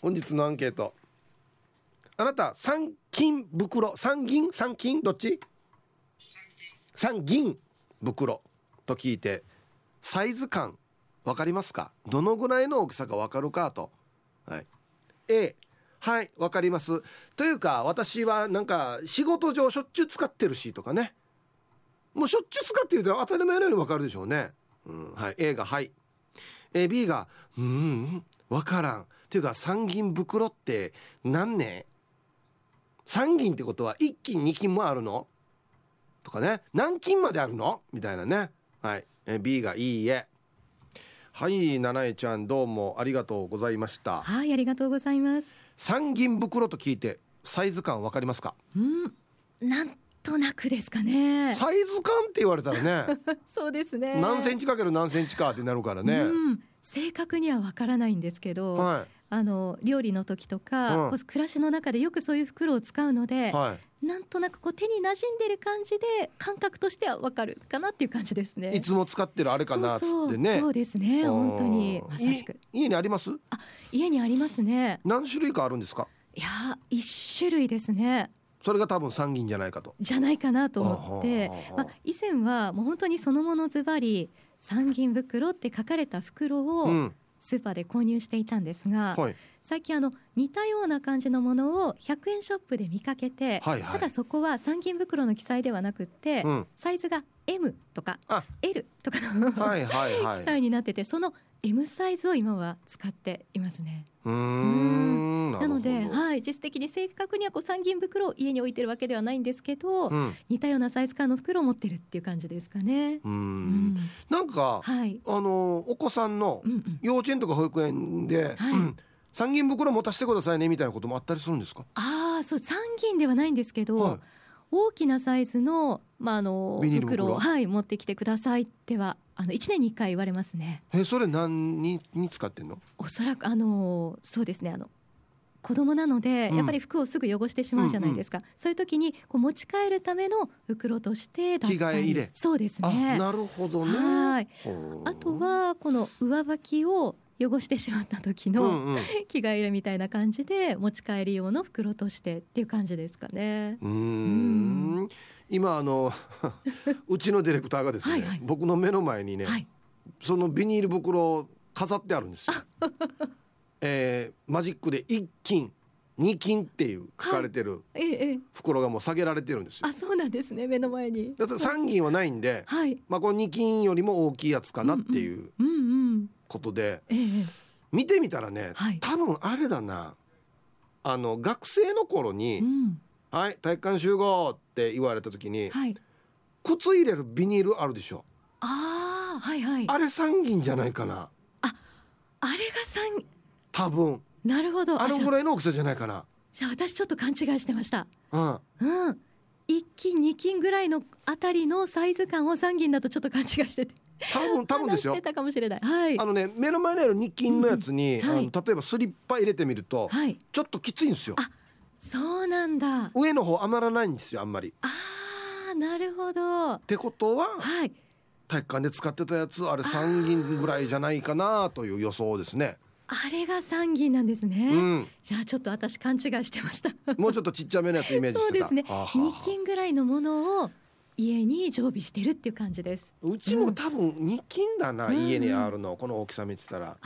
本日のアンケート。あなた三金袋三銀？三金？どっち？三銀。袋。と聞いてサイズ感分かりますか？どのぐらいの大きさか分かるかと、はい、A はい分かります。というか私はなんか仕事上しょっちゅう使ってるしとかね。もうしょっちゅう使ってると当たり前のように分かるでしょうね、うんはい、A がはい。B がうん分からん。っていうか三銀袋って何ね三銀ってことは1金2金もあるの？とかね。何金まであるの？みたいなね。はい。B がいいえ。はい七重ちゃんどうもありがとうございました。はいありがとうございます。三銀袋と聞いてサイズ感わかりますか？うん。なんとなくですかね。サイズ感って言われたらね。そうですね。何センチかける何センチかってなるからね、うん、正確にはわからないんですけど、はい、あの料理の時とか、うん、暮らしの中でよくそういう袋を使うので、はい、なんとなくこう手に馴染んでる感じで感覚としてはわかるかなっていう感じですね。いつも使ってるあれかなっつってね。そうですね本当にまさしく。家にあります？あ家にありますね。何種類かあるんですか？いや一種類ですね。それが多分参議院じゃないかと。じゃないかなと思ってまあ、以前はもう本当にそのものズバリ参議院袋って書かれた袋をスーパーで購入していたんですが、うんはい、最近あの似たような感じのものを100円ショップで見かけて、はいはい、ただそこは参議院袋の記載ではなくて、うん、サイズが M とか L とかのはいはいはい、記載になっててその M サイズを今は使っていますね。うんなので、はい、実質的に正確にはこう参議院袋を家に置いてるわけではないんですけど、うん、似たようなサイズ感の袋を持ってるっていう感じですかね。うん、なんか、はい、あのお子さんの幼稚園とか保育園で、うんうん、はい参議院袋持たせてくださいねみたいなこともあったりするんですか？ああそう参議院ではないんですけど、はい、大きなサイズの,、まあ、あの袋を、はい、持ってきてくださいってはあの1年に1回言われますね。えそれ何にに使ってんの？おそらくあのそうですね。あの子供なので、やっぱり服をすぐ汚してしまうじゃないですか、うんうん、そういう時にこう持ち帰るための袋として着替え入れ。そうですね。なるほどね。はい。あとはこの上履きを汚してしまった時の着替え入れみたいな感じで持ち帰り用の袋としてっていう感じですかね。うん今あの うちのディレクターがですね、はいはい、僕の目の前にね、はい、そのビニール袋飾ってあるんですよ。えー、マジックで一金二金っていう書かれてる袋がもう下げられてるんですよ。あそうなんですね目の前に。三銀はないんで、はい、まあこの二金よりも大きいやつかなっていう。ことで、ええ、見てみたらね、はい、多分あれだな。あの学生の頃に「うん、はい体育館集合」って言われた時に、はい、靴入れるビニールあるでしょ。ああはいはい。あれ三銀じゃないかな。ああれが三多分。なるほど。あのぐらいの大きさじゃないかな。じゃあ私ちょっと勘違いしてました。うん、うん。1金2金ぐらいのあたりのサイズ感を3銀だとちょっと勘違いしてて。多分多分ですよ。たかもしれない。はい。あのね目の前にある日金のやつに、うん。はい、あの例えばスリッパ入れてみると、はい、ちょっときついんですよ。あ、そうなんだ。上の方余らないんですよあんまり。ああ、なるほど。ってことは、はい。体育館で使ってたやつあれ三銀ぐらいじゃないかなという予想ですね。あれが三銀なんですね、うん、じゃあちょっと私勘違いしてました。もうちょっとちっちゃめのやつイメージしてた。そうですね。二金ぐらいのものを家に常備してるっていう感じです。うちも多分2金だな、うん、家にあるの。この大きさ見てたら、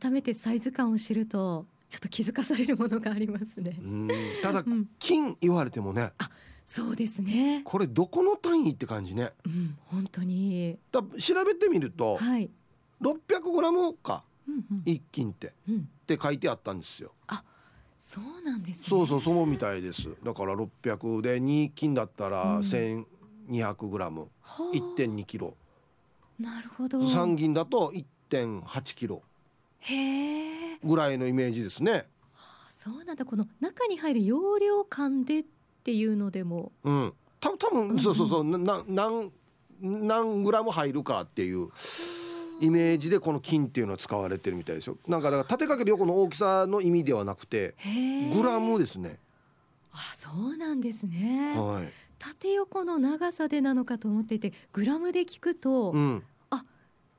改めてサイズ感を知るとちょっと気づかされるものがありますね。ただ、金言われてもね。あそうですね。これどこの単位って感じね。うん本当に。だ調べてみると、はい、600グラムか、うんうん、一斤って、うん、って書いてあったんですよ。あそうなんです、ね、そうそうそうみたいです。だから600で2斤だったら1200グラム、うん、1.2キロ。なるほど。3銀だと1.8キロ。へえぐらいのイメージですね、はあ、そうなんだ。この中に入る容量感でっていうのでも。うん。た多分、うん、そうそうそう。な何何グラム入るかっていうイメージでこの金っていうのは使われてるみたいですよ。なんかだから縦かける横の大きさの意味ではなくてグラムですね。あそうなんですね、はい、縦横の長さでなのかと思っていてグラムで聞くと、うん、あ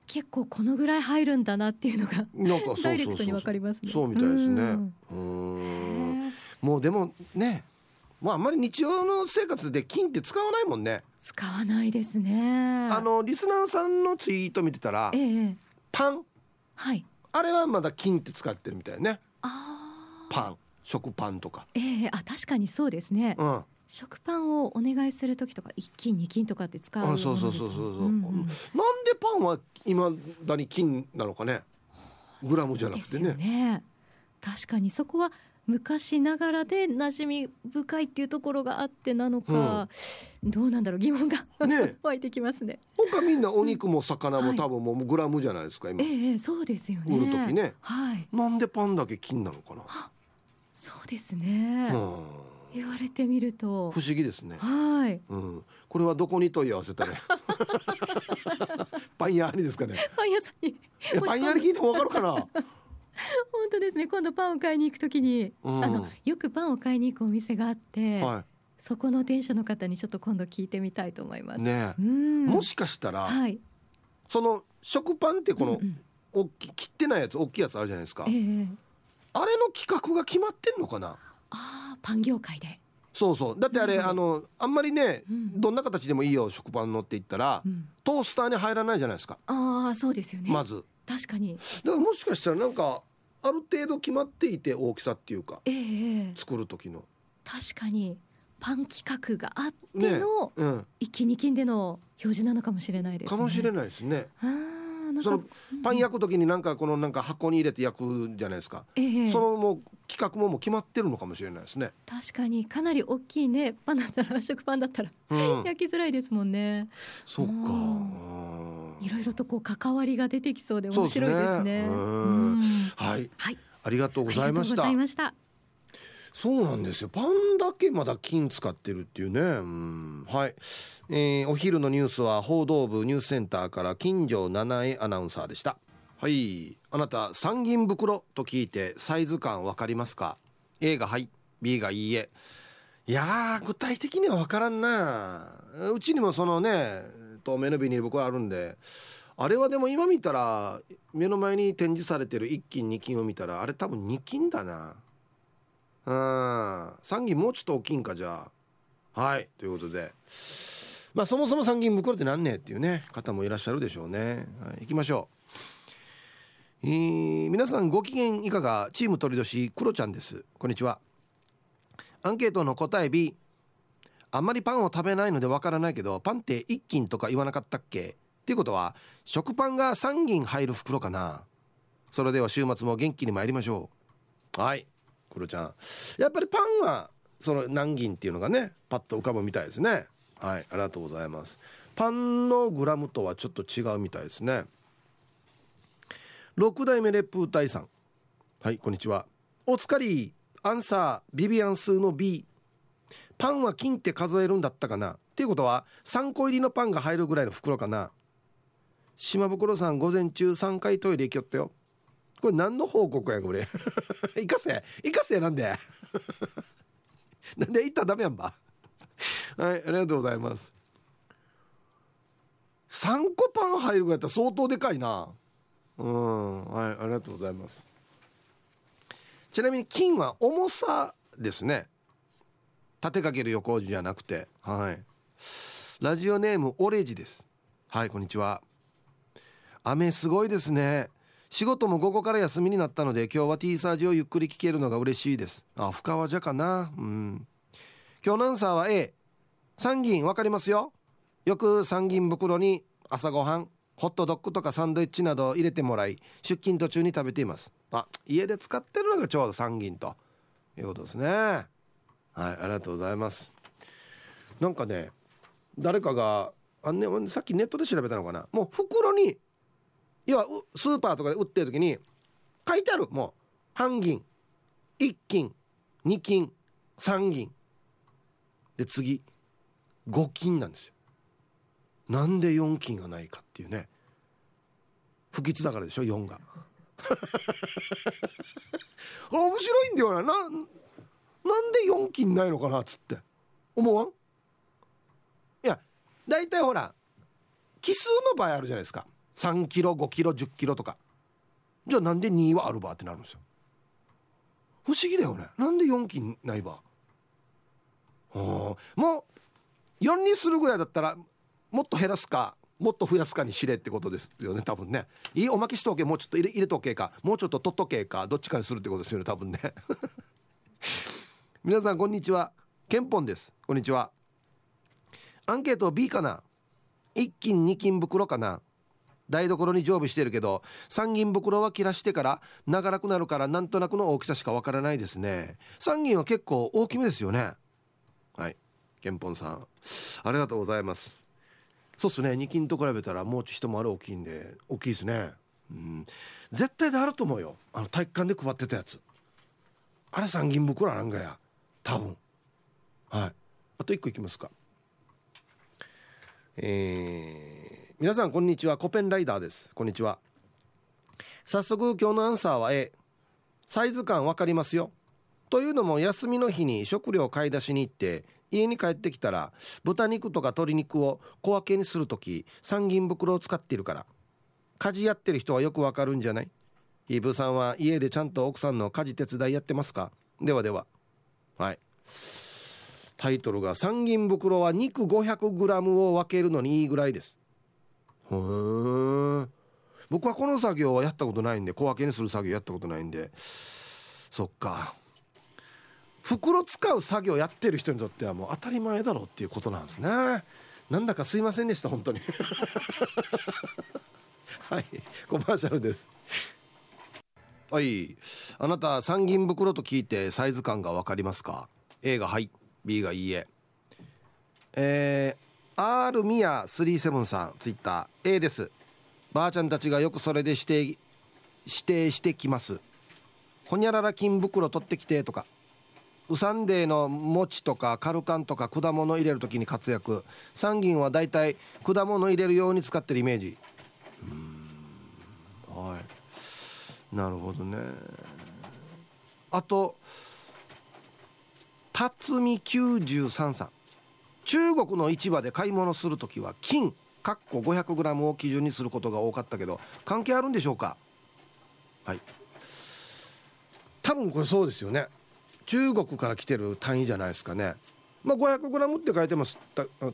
結構このぐらい入るんだなっていうのがなんかダイレクトにわかりますね。そうみたいですね。うん。もうでもねもうあんまり日常の生活で金って使わないもんね。使わないですね。あのリスナーさんのツイート見てたら、ええ、パン。はい。あれはまだ金って使ってるみたいね。パン。食パンとか。ええあ確かにそうですね、うん、食パンをお願いする時とか一斤二斤とかって使うものですそうそうそうそうそう、うんうん、なんでパンは今だに金なのかね？グラムじゃなくてね。ね。確かにそこは昔ながらで馴染み深いっていうところがあってなのか、うん、どうなんだろう疑問がね。湧いてきますね。他みんなお肉も魚も多分もうグラムじゃないですか今、ええそうですよね。売る時ね、はい、なんでパンだけ金なのかな？そうですね、言われてみると。不思議ですね。はい、うん、これはどこに問い合わせたね パン屋にですかね。パン屋さんに。パン屋に聞いてもわかるかな？本当ですね。今度パンを買いに行くときに、うん、あのよくパンを買いに行くお店があって、はい、そこの店主の方にちょっと今度聞いてみたいと思います。ねもしかしたら、はい、その食パンってこの、うんうん、き切ってないやつ大きいやつあるじゃないですか、えー、あれの企画が決まってんのかな？あパン業界で。そうそう。だってあれ、あのあんまりね、うん、どんな形でもいいよ食パンのって言ったら、うん、トースターに入らないじゃないですか。ああそうですよね。まず。確かに。だからもしかしたらなんかある程度決まっていて大きさっていうか、えー、作る時の。確かに。パン規格があっての、ね。うん、一気に金での表示なのかもしれないです、ね、かもしれないですね。そのパン焼く時になんかこのなんか箱に入れて焼くじゃないですか、えー、そのもう企画ももう決まってるのかもしれないですね。確かにかなり大きいねパンだったら食パンだったら、うん、焼きづらいですもんね。そっか。いろいろとこう関わりが出てきそうで面白いですね。すね。はい、はい、ありがとうございました。そうなんですよ。パンだけまだ金使ってるっていうね。うん。はい、えー、お昼のニュースは報道部ニュースセンターから金城七重アナウンサーでした。はい。あなた参議院袋と聞いてサイズ感わかりますか？A がはい。B がいいえ。いや具体的には分からんな。うちにもそのね透明のビニール袋あるんであれはでも今見たら目の前に展示されてる1金2金を見たらあれ多分2金だな。うん。3銀もうちょっと大きいんかじゃあ。はい。ということで。まあそもそも3銀袋って何ねえっていうね方もいらっしゃるでしょうね、はい、行きましょう、えー、皆さんご機嫌いかがチーム鳥年クロちゃんです。こんにちは。アンケートの答え B あんまりパンを食べないのでわからないけどパンって1斤とか言わなかったっけ？っていうことは食パンが3銀入る袋かな？それでは週末も元気に参りましょう。はい。クロちゃん。やっぱりパンはその何銀っていうのがねパッと浮かぶみたいですね。はいありがとうございます。パンのグラムとはちょっと違うみたいですね。6代目烈風隊さん。はいこんにちは。おつかりアンサービビアン数の B パンは金って数えるんだったかな？っていうことは3個入りのパンが入るぐらいの袋かな？島袋さん午前中3回トイレ行きよったよ。これ何の報告やこれ。行かせ。行かせなんで。なんで行ったらダメやんば。はいありがとうございます。3個パン入るぐらいやったら相当でかいな。うんはいありがとうございます。ちなみに金は重さですね。縦かける横じゃなくて。はい。ラジオネームオレジです。はいこんにちは。雨すごいですね。仕事も午後から休みになったので今日は T サージをゆっくり聞けるのが嬉しいです。あ深川じゃかな。うん。今日のアンサーは A 参議院わかりますよ。よく参議院袋に朝ごはんホットドッグとかサンドイッチなど入れてもらい出勤途中に食べています。あ家で使ってるのがちょうど参議院と。いうことですね。はいありがとうございます。なんかね誰かがあねさっきネットで調べたのかな。もう袋に要はスーパーとかで売ってる時に書いてある。もう半銀1金2金3銀。で次5金なんですよ。なんで4金がないかっていうね。不吉だからでしょ4が。面白いんだよな。ななんで4金ないのかなっつって。思わん？いや大体ほら奇数の場合あるじゃないですか。3キロ5キロ1 0キロとか。じゃあなんで2はあるばってなるんですよ。不思議だよね。なんで4金ないばもう4にするぐらいだったらもっと減らすかもっと増やすかにしれってことですよね多分ね。いいおまけしとけもうちょっと入れ入れとけかもうちょっと取っとけかどっちかにするってことですよね多分ね。皆さんこんにちは。ケンポンです。こんにちは。アンケート B かな？1斤2斤袋かな？台所に常備してるけど3銀袋は切らしてから長らくなるからなんとなくの大きさしかわからないですね。3銀は結構大きめですよね。はい。ケンポンさん。ありがとうございます。そうっすね。2金と比べたらもうちょっと一回り大きいんで大きいですね。うん。絶対であると思うよ。あの体育館で配ってたやつ。あれ3銀袋なんかや。多分。はい。あと1個いきますか。えー、皆さんこんにちは。コペンライダーです。こんにちは。早速今日のアンサーは A サイズ感わかりますよ。というのも休みの日に食料買い出しに行って家に帰ってきたら豚肉とか鶏肉を小分けにする時三銀袋を使っているから。家事やってる人はよくわかるんじゃない？イブさんは家でちゃんと奥さんの家事手伝いやってますか？ではでは。はい。タイトルが「三銀袋は肉 500g を分けるのにいいぐらいです」へえ僕はこの作業はやったことないんで小分けにする作業やったことないんで。そっか。袋使う作業やってる人にとってはもう当たり前だろうっていうことなんですね。なんだかすいませんでした本当に。はいコマーシャルです。はいあなた三銀袋と聞いてサイズ感が分かりますか？A がはい B がいいえ。えー、R ミヤ37さんツイッター。A です。ばあちゃんたちがよくそれで指定指定してきます。ほにゃらら金袋取ってきてとか。ウサンデーの餅とかカルカンとか果物入れる時に活躍。三銀はだいたい果物入れるように使ってるイメージ。うん。はい。なるほどね。あと辰巳93さん。中国の市場で買い物する時は金かっこ 500g を基準にすることが多かったけど関係あるんでしょうか？はい。多分これそうですよね。中国から来てる単位じゃないですかね。まあ 500g って書いてます。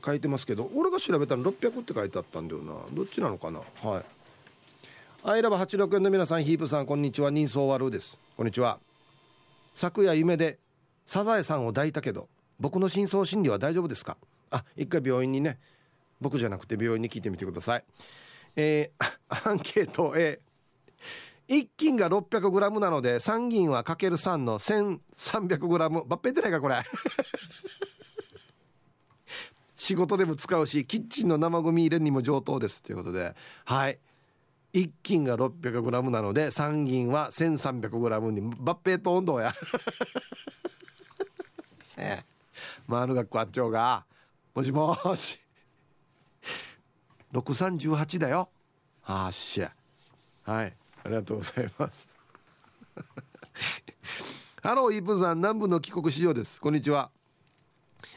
書いてますけど俺が調べたら600って書いてあったんだよな。どっちなのかな？はい。アイラブ86円の皆さんヒープさんこんにちは。人相悪です。こんにちは。昨夜夢でサザエさんを抱いたけど僕の深層心理は大丈夫ですか？あ一回病院にね僕じゃなくて病院に聞いてみてください。えー、アンケート A 1斤が 600g なので3銀はかける3の 1300g バッペってないかこれ。仕事でも使うしキッチンの生ゴミ入れにも上等です。ということで。はい。1斤が 600g なので3銀は 1300g に。バッペと温度や。ええ。丸学校あっちょうがもしもし。6318だよ。あっしゃ。はい。ありがとうございます。ハローイープンさん南部の帰国市場です。こんにちは。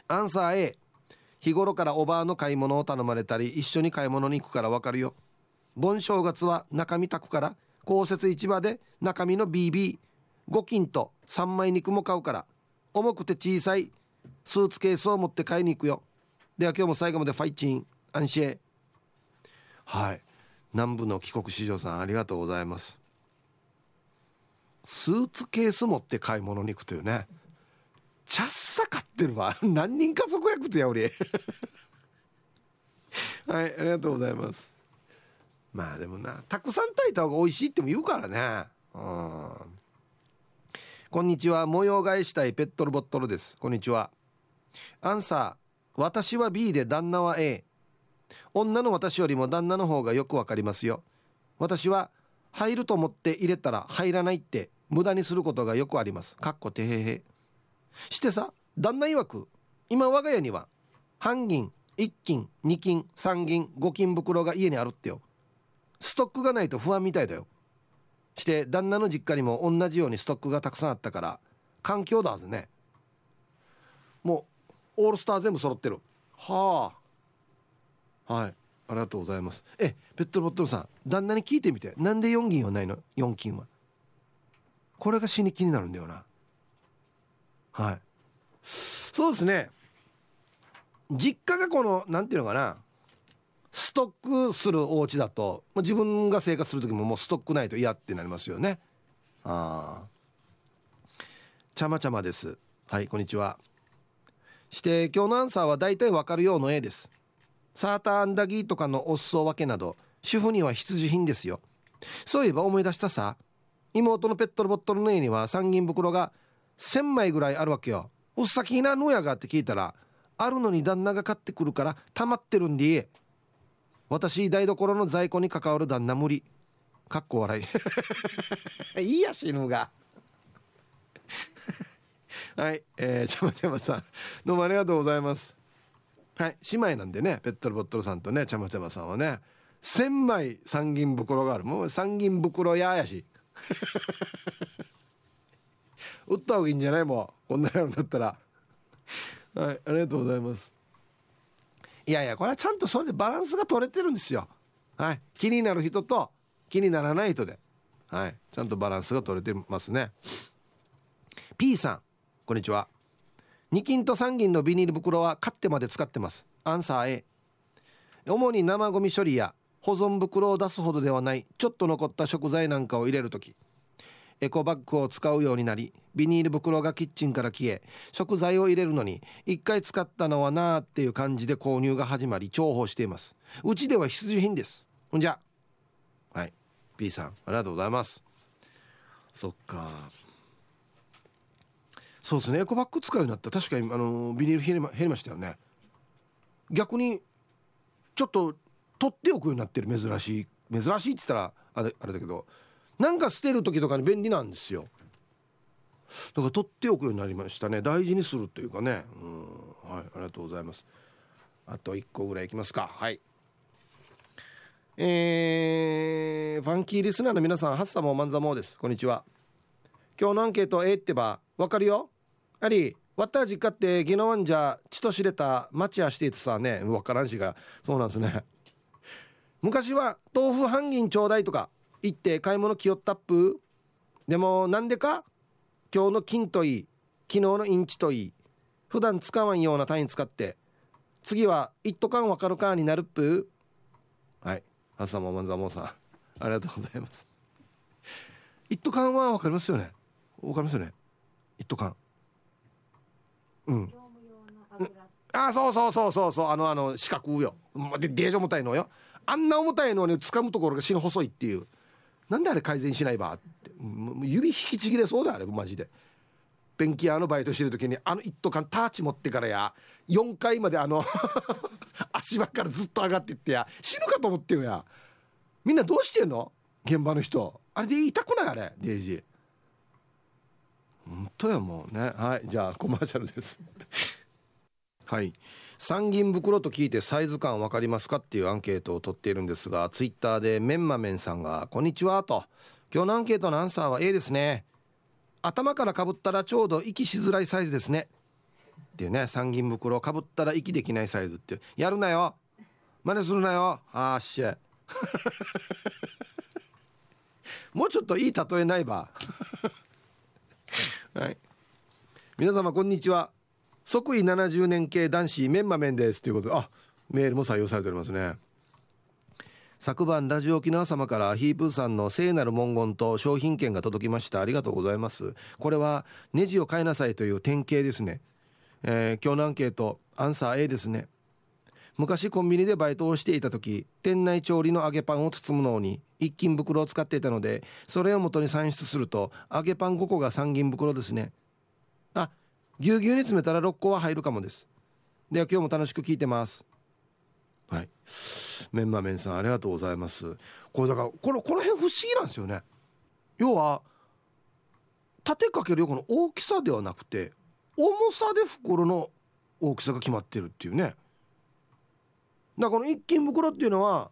アンサー A 日頃からおばあの買い物を頼まれたり一緒に買い物に行くからわかるよ。盆正月は中身炊くから公設市場で中身の BB5 金と3枚肉も買うから重くて小さいスーツケースを持って買いに行くよ。では今日も最後までファイチンアンシェはい。南部の帰国子女さんありがとうございます。スーツケース持って買い物に行くというね。ちゃっさ買ってるわ。何人家族役とや俺 はいありがとうございます。まあでもなたくさん炊いた方が美味しいっても言うからね。うん。こんにちは。模様替えしたいペットルボットルです。こんにちは。アンサー私は B で旦那は A 女の私よりも旦那の方がよくわかりますよ。私は入ると思って入れたら入らないって無駄にすることがよくあります。かっこてへへ。してさ旦那曰く今我が家には半銀1金2金3銀5金袋が家にあるってよ。ストックがないと不安みたいだよ。して旦那の実家にも同じようにストックがたくさんあったから環境だはずね。もオールスター全部揃ってる。はあ。はい。ありがとうございます。えペットボトルさん旦那に聞いてみて。なんで4銀はないの？4金は。これが死に気になるんだよな。はい。そうですね。実家がこの何ていうのかな。ストックするお家だと自分が生活する時ももうストックないと嫌ってなりますよね。ああちゃまちゃまです。はいこんにちはして今日のアンサーは大体わかるようの絵です。サーターアンダギーとかのお裾分けなど主婦には必需品ですよ。そういえば思い出したさ。妹のペットボトルの家には三銀袋が1000枚ぐらいあるわけよ。うっさきなのやがって聞いたらあるのに旦那が買ってくるから溜まってるんで私台所の在庫に関わる旦那無理。かっこ笑い。いいや死ぬが。はいえー、ちゃまちゃまさん。どうもありがとうございます。はい姉妹なんでねペットボットルさんとねちゃまちゃまさんはね1000枚三銀袋がある。もう三銀袋ややし。打った方がいいんじゃない？もうこんなやるんだったら。はいありがとうございます。いやいやこれはちゃんとそれでバランスが取れてるんですよ。はい気になる人と気にならない人で。はいちゃんとバランスが取れてますね。P さん。こんにちは。2金と3銀のビニール袋は買ってまで使ってます。アンサー A 主に生ゴミ処理や保存袋を出すほどではないちょっと残った食材なんかを入れる時。エコバッグを使うようになりビニール袋がキッチンから消え食材を入れるのに1回使ったのはなーっていう感じで購入が始まり重宝しています。うちでは必需品です。ほんじゃ。はい。B さんありがとうございます。そっか。そうですね。エコバッグ使うようになった。確かにあのビニール減りま減りましたよね。逆にちょっと取っておくようになってる。珍しい珍しいって言ったらあれあれだけど。なんか捨てる時とかに便利なんですよ。だから取っておくようになりましたね。大事にするというかね。うん。はい。ありがとうございます。あと1個ぐらいいきますか。はい。えー、ファンキーリスナーの皆さんハッサモーマンザモーです。こんにちは。今日のアンケート A ってばわかるよ。ありわった実家ってギノワンじゃ血と知れた町やしていてさね分からんしがそうなんですね。昔は豆腐半銀ちょうだいとか言って買い物気負ったっぷ。でもなんでか今日の金といい昨日のインチといい普段使わんような単位使って次は一斗缶わかるかになるっぷ。はい。朝もまんざもさん。ありがとうございます。一斗缶はわかりますよね。わかりますよね。一斗缶うん。あそうそうそうそうそう。あのあの四角よ。でデージ重たいのよ。あんな重たいのに掴むところが死ぬ細いっていう。なんであれ改善しないばって。指引きちぎれそうだあれマジで。ペンキ屋のバイトしてる時にあの一斗缶ターチ持ってからや。4階まであの 足場からずっと上がっていってや。死ぬかと思ってよや。みんなどうしてんの？現場の人。あれで痛くない？あれデイジ。ー本当やもうね。はいじゃあコマーシャルです。はい。三銀袋と聞いてサイズ感分かりますかっていうアンケートを取っているんですがツイッターでメンマメンさんが「こんにちは」と「今日のアンケートのアンサーは A ですね。頭からかぶったらちょうど息しづらいサイズですね」っていうね三銀袋をかぶったら息できないサイズってやるなよ。真似するなよ。あーし もうちょっといい例えないば。はい。皆様こんにちは。即位70年系男子メンマメンですということであメールも採用されておりますね。昨晩ラジオ沖縄様からヒープーさんの聖なる文言と商品券が届きました。ありがとうございます。これはネジを買いなさいという典型ですね、えー、今日のアンケートアンサー A ですね。昔コンビニでバイトをしていた時店内調理の揚げパンを包むのに一斤袋を使っていたのでそれを元に算出すると揚げパン5個が3銀袋ですね。あぎゅうぎゅうに詰めたら6個は入るかもです。では今日も楽しく聞いてます。はい。メンマメンさんありがとうございます。これだからこのこの辺不思議なんですよね。要は縦かける横の大きさではなくて重さで袋の大きさが決まってるっていうね。だからこの一斤袋っていうのは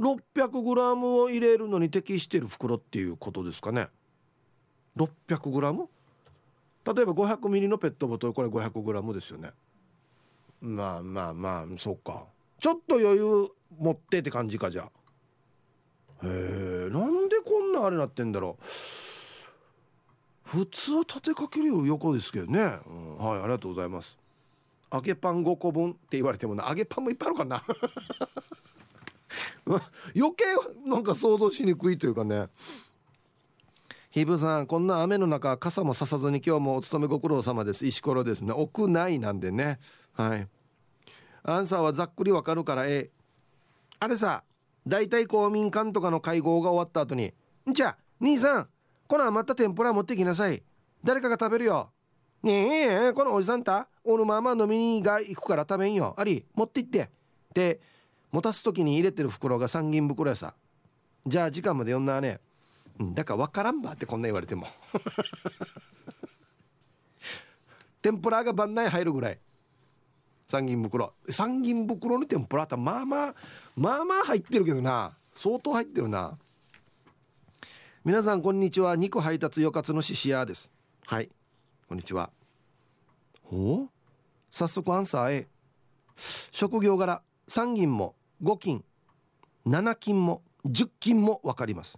600g を入れるのに適してる袋っていうことですかね。600g? 例えば500ミリのペットボトルこれ 500g ですよね。まあまあまあそうか。ちょっと余裕持ってって感じかじゃへえなんでこんなあれなってんだろう。普通は立てかけるより横ですけどね、うん、はいありがとうございます。揚げパン5個分って言われてもな揚げパンもいっぱいあるかな。余計なんか想像しにくいというかね。ひぶさんこんな雨の中傘もささずに今日もお勤めご苦労様です。石ころですね。屋内なんでね。はい。アンサーはざっくりわかるからえあれさ大体公民館とかの会合が終わった後に「んじゃ兄さんこの余った天ぷら持ってきなさい。誰かが食べるよ。ねえこのおじさんた俺まあま飲みにが行くから食べんよ。あり持って行って。で持たす時に入れてる袋が三銀袋やさ。じゃあ時間まで読んなねだから分からんばってこんな言われても。天ぷらが番内入るぐらい。三銀袋。三銀袋の天ぷらってまあまあまあまあ入ってるけどな。相当入ってるな。皆さんこんにちは。肉配達よかつのししやです。はい。こんにちは。お早速アンサー A 職業柄3銀も5金7金も10金も分かります。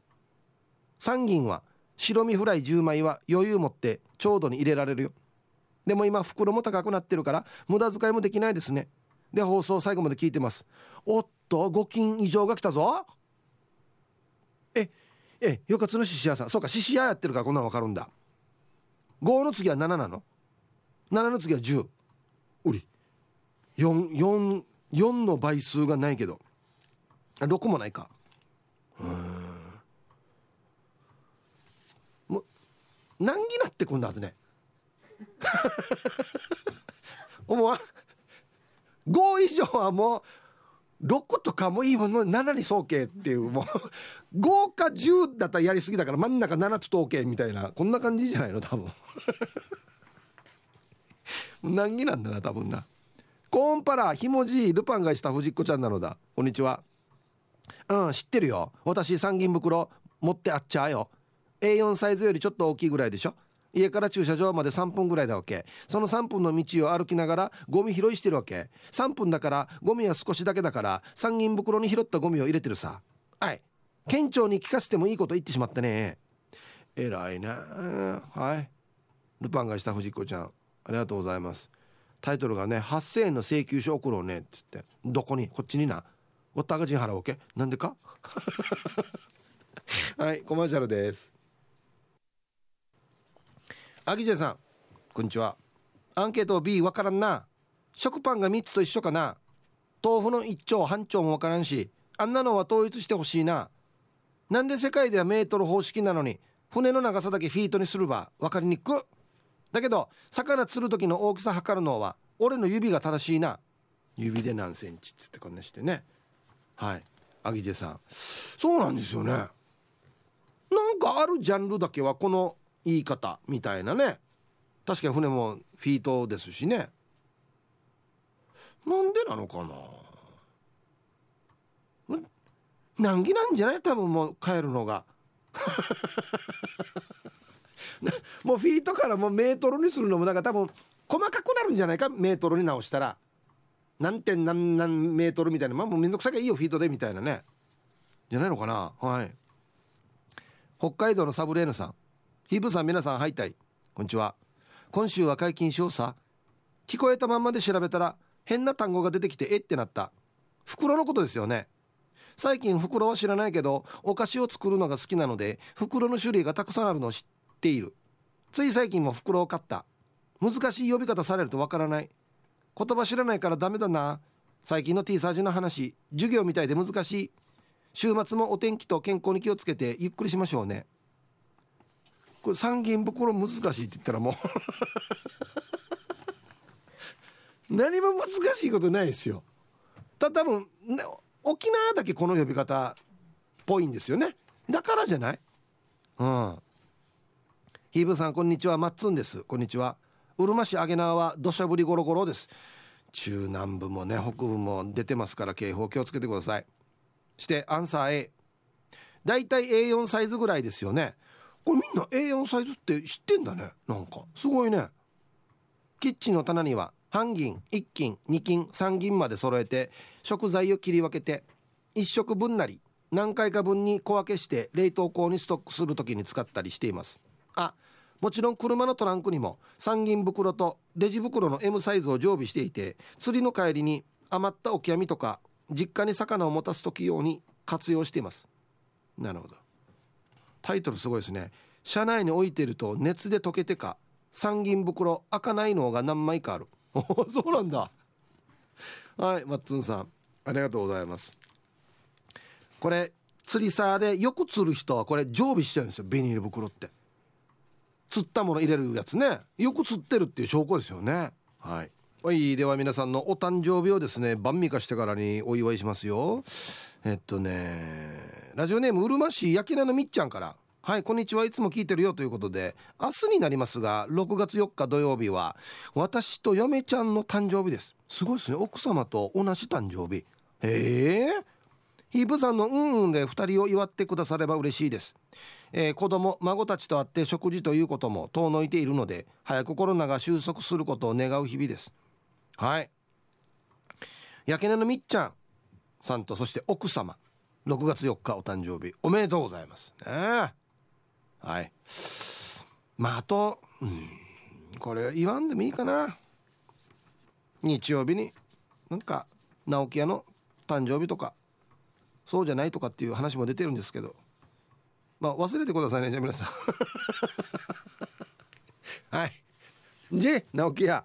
3銀は白身フライ10枚は余裕持ってちょうどに入れられるよ。でも今袋も高くなってるから無駄遣いもできないですね。で放送最後まで聞いてます。おっと5金以上が来たぞ。ええよかつの獅子屋さん。そうか獅子屋やってるからこんなの分かるんだ5の次は7なの？7の次は10うり。44の倍数がないけど。6もないか。うん難儀なってくんだはずね。思わ5以上はもう6とかもいいもの7に総計っていうもう5か10だったらやりすぎだから真ん中7つ統計みたいなこんな感じじゃないの多分。難儀なんだな多分な。コーンパラひもじいルパンがした藤子ちゃんなのだ。こんにちは。うん知ってるよ。私三銀袋持ってあっちゃうよ。A4 サイズよりちょっと大きいぐらいでしょ。家から駐車場まで3分ぐらいだわけ。その3分の道を歩きながらゴミ拾いしてるわけ。3分だからゴミは少しだけだから三銀袋に拾ったゴミを入れてるさ。はい。県庁に聞かせてもいいこと言ってしまったね。えらいなはい。ルパンがした藤子ちゃんありがとうございます。タイトルがね8000円の請求書送ろうね。って言ってどこに？こっちにな。おった赤字払うわけ？なんでか？はいコマーシャルです。アギジェさんこんにちは。アンケート B わからんな。食パンが3つと一緒かな。豆腐の一丁半丁もわからんしあんなのは統一してほしいな。なんで世界ではメートル方式なのに船の長さだけフィートにするば分かりにく？だけど魚釣る時の大きさ測るのは俺の指が正しいな。指で何センチっつってこんなしてね。はい。アギジェさん。そうなんですよね。なんかあるジャンルだけはこの言い方みたいなね。確かに船もフィートですしね。なんでなのかな。難儀なんじゃない？多分もう帰るのが。もうフィートからもうメートルにするのもなんか多分細かくなるんじゃないか？メートルに直したら。何点何何メートルみたいな。まあもうめんどくさいいいよフィートでみたいなね。じゃないのかな？はい。北海道のサブレーヌさん。ヒープさん皆さんハイタイこんにちは。今週は解禁しようさ。聞こえたまんまで調べたら変な単語が出てきてえってなった。袋のことですよね。最近袋は知らないけどお菓子を作るのが好きなので袋の種類がたくさんあるのを知っている。つい最近も袋を買った。難しい呼び方されるとわからない。言葉知らないからダメだな。最近の T サージの話。授業みたいで難しい。週末もお天気と健康に気をつけてゆっくりしましょうね。これ三銀袋難しいって言ったらもう 何も難しいことないですよ。た多分沖縄だけこの呼び方っぽいんですよね。だからじゃない？うん。ヒーブさんこんにちは。マッツンです。こんにちは。うるま市アゲナは土砂降りゴロゴロです。中南部もね北部も出てますから警報気をつけてください。してアンサー A だいたい A4 サイズぐらいですよね。これみんな A4 サイズって知ってんだね。なんか。すごいね。キッチンの棚には半銀1金2金3銀まで揃えて食材を切り分けて1食分なり何回か分に小分けして冷凍庫にストックする時に使ったりしています。あもちろん車のトランクにも三銀袋とレジ袋の M サイズを常備していて釣りの帰りに余ったオキアミとか実家に魚を持たす時用に活用しています。なるほど。タイトルすごいですね。車内に置いてると熱で溶けてか三銀袋開かないのが何枚かある。そうなんだ。はいマッツンさんありがとうございます。これ釣り竿でよく釣る人はこれ常備してるんですよビニール袋って。釣ったもの入れるやつね。よく釣ってるっていう証拠ですよね。はい。はいでは皆さんのお誕生日をですね晩味化してからにお祝いしますよ。えっとねラジオネームうるま市焼き菜のみっちゃんからはいこんにちはいつも聞いてるよということで明日になりますが6月4日土曜日は私と嫁ちゃんの誕生日です。すごいですね。奥様と同じ誕生日。へえ。ヒープさんのうんうんで2人を祝ってくだされば嬉しいです、えー、子供孫たちと会って食事ということも遠のいているので早くコロナが収束することを願う日々です。はい。焼け根のみっちゃんさんとそして奥様。6月4日お誕生日。おめでとうございます。ねはい。まああと、うん、これ言わんでもいいかな。日曜日になんか直木屋の誕生日とかそうじゃないとかっていう話も出てるんですけど。まあ忘れてくださいねじゃあ皆さん。はい。じ直木屋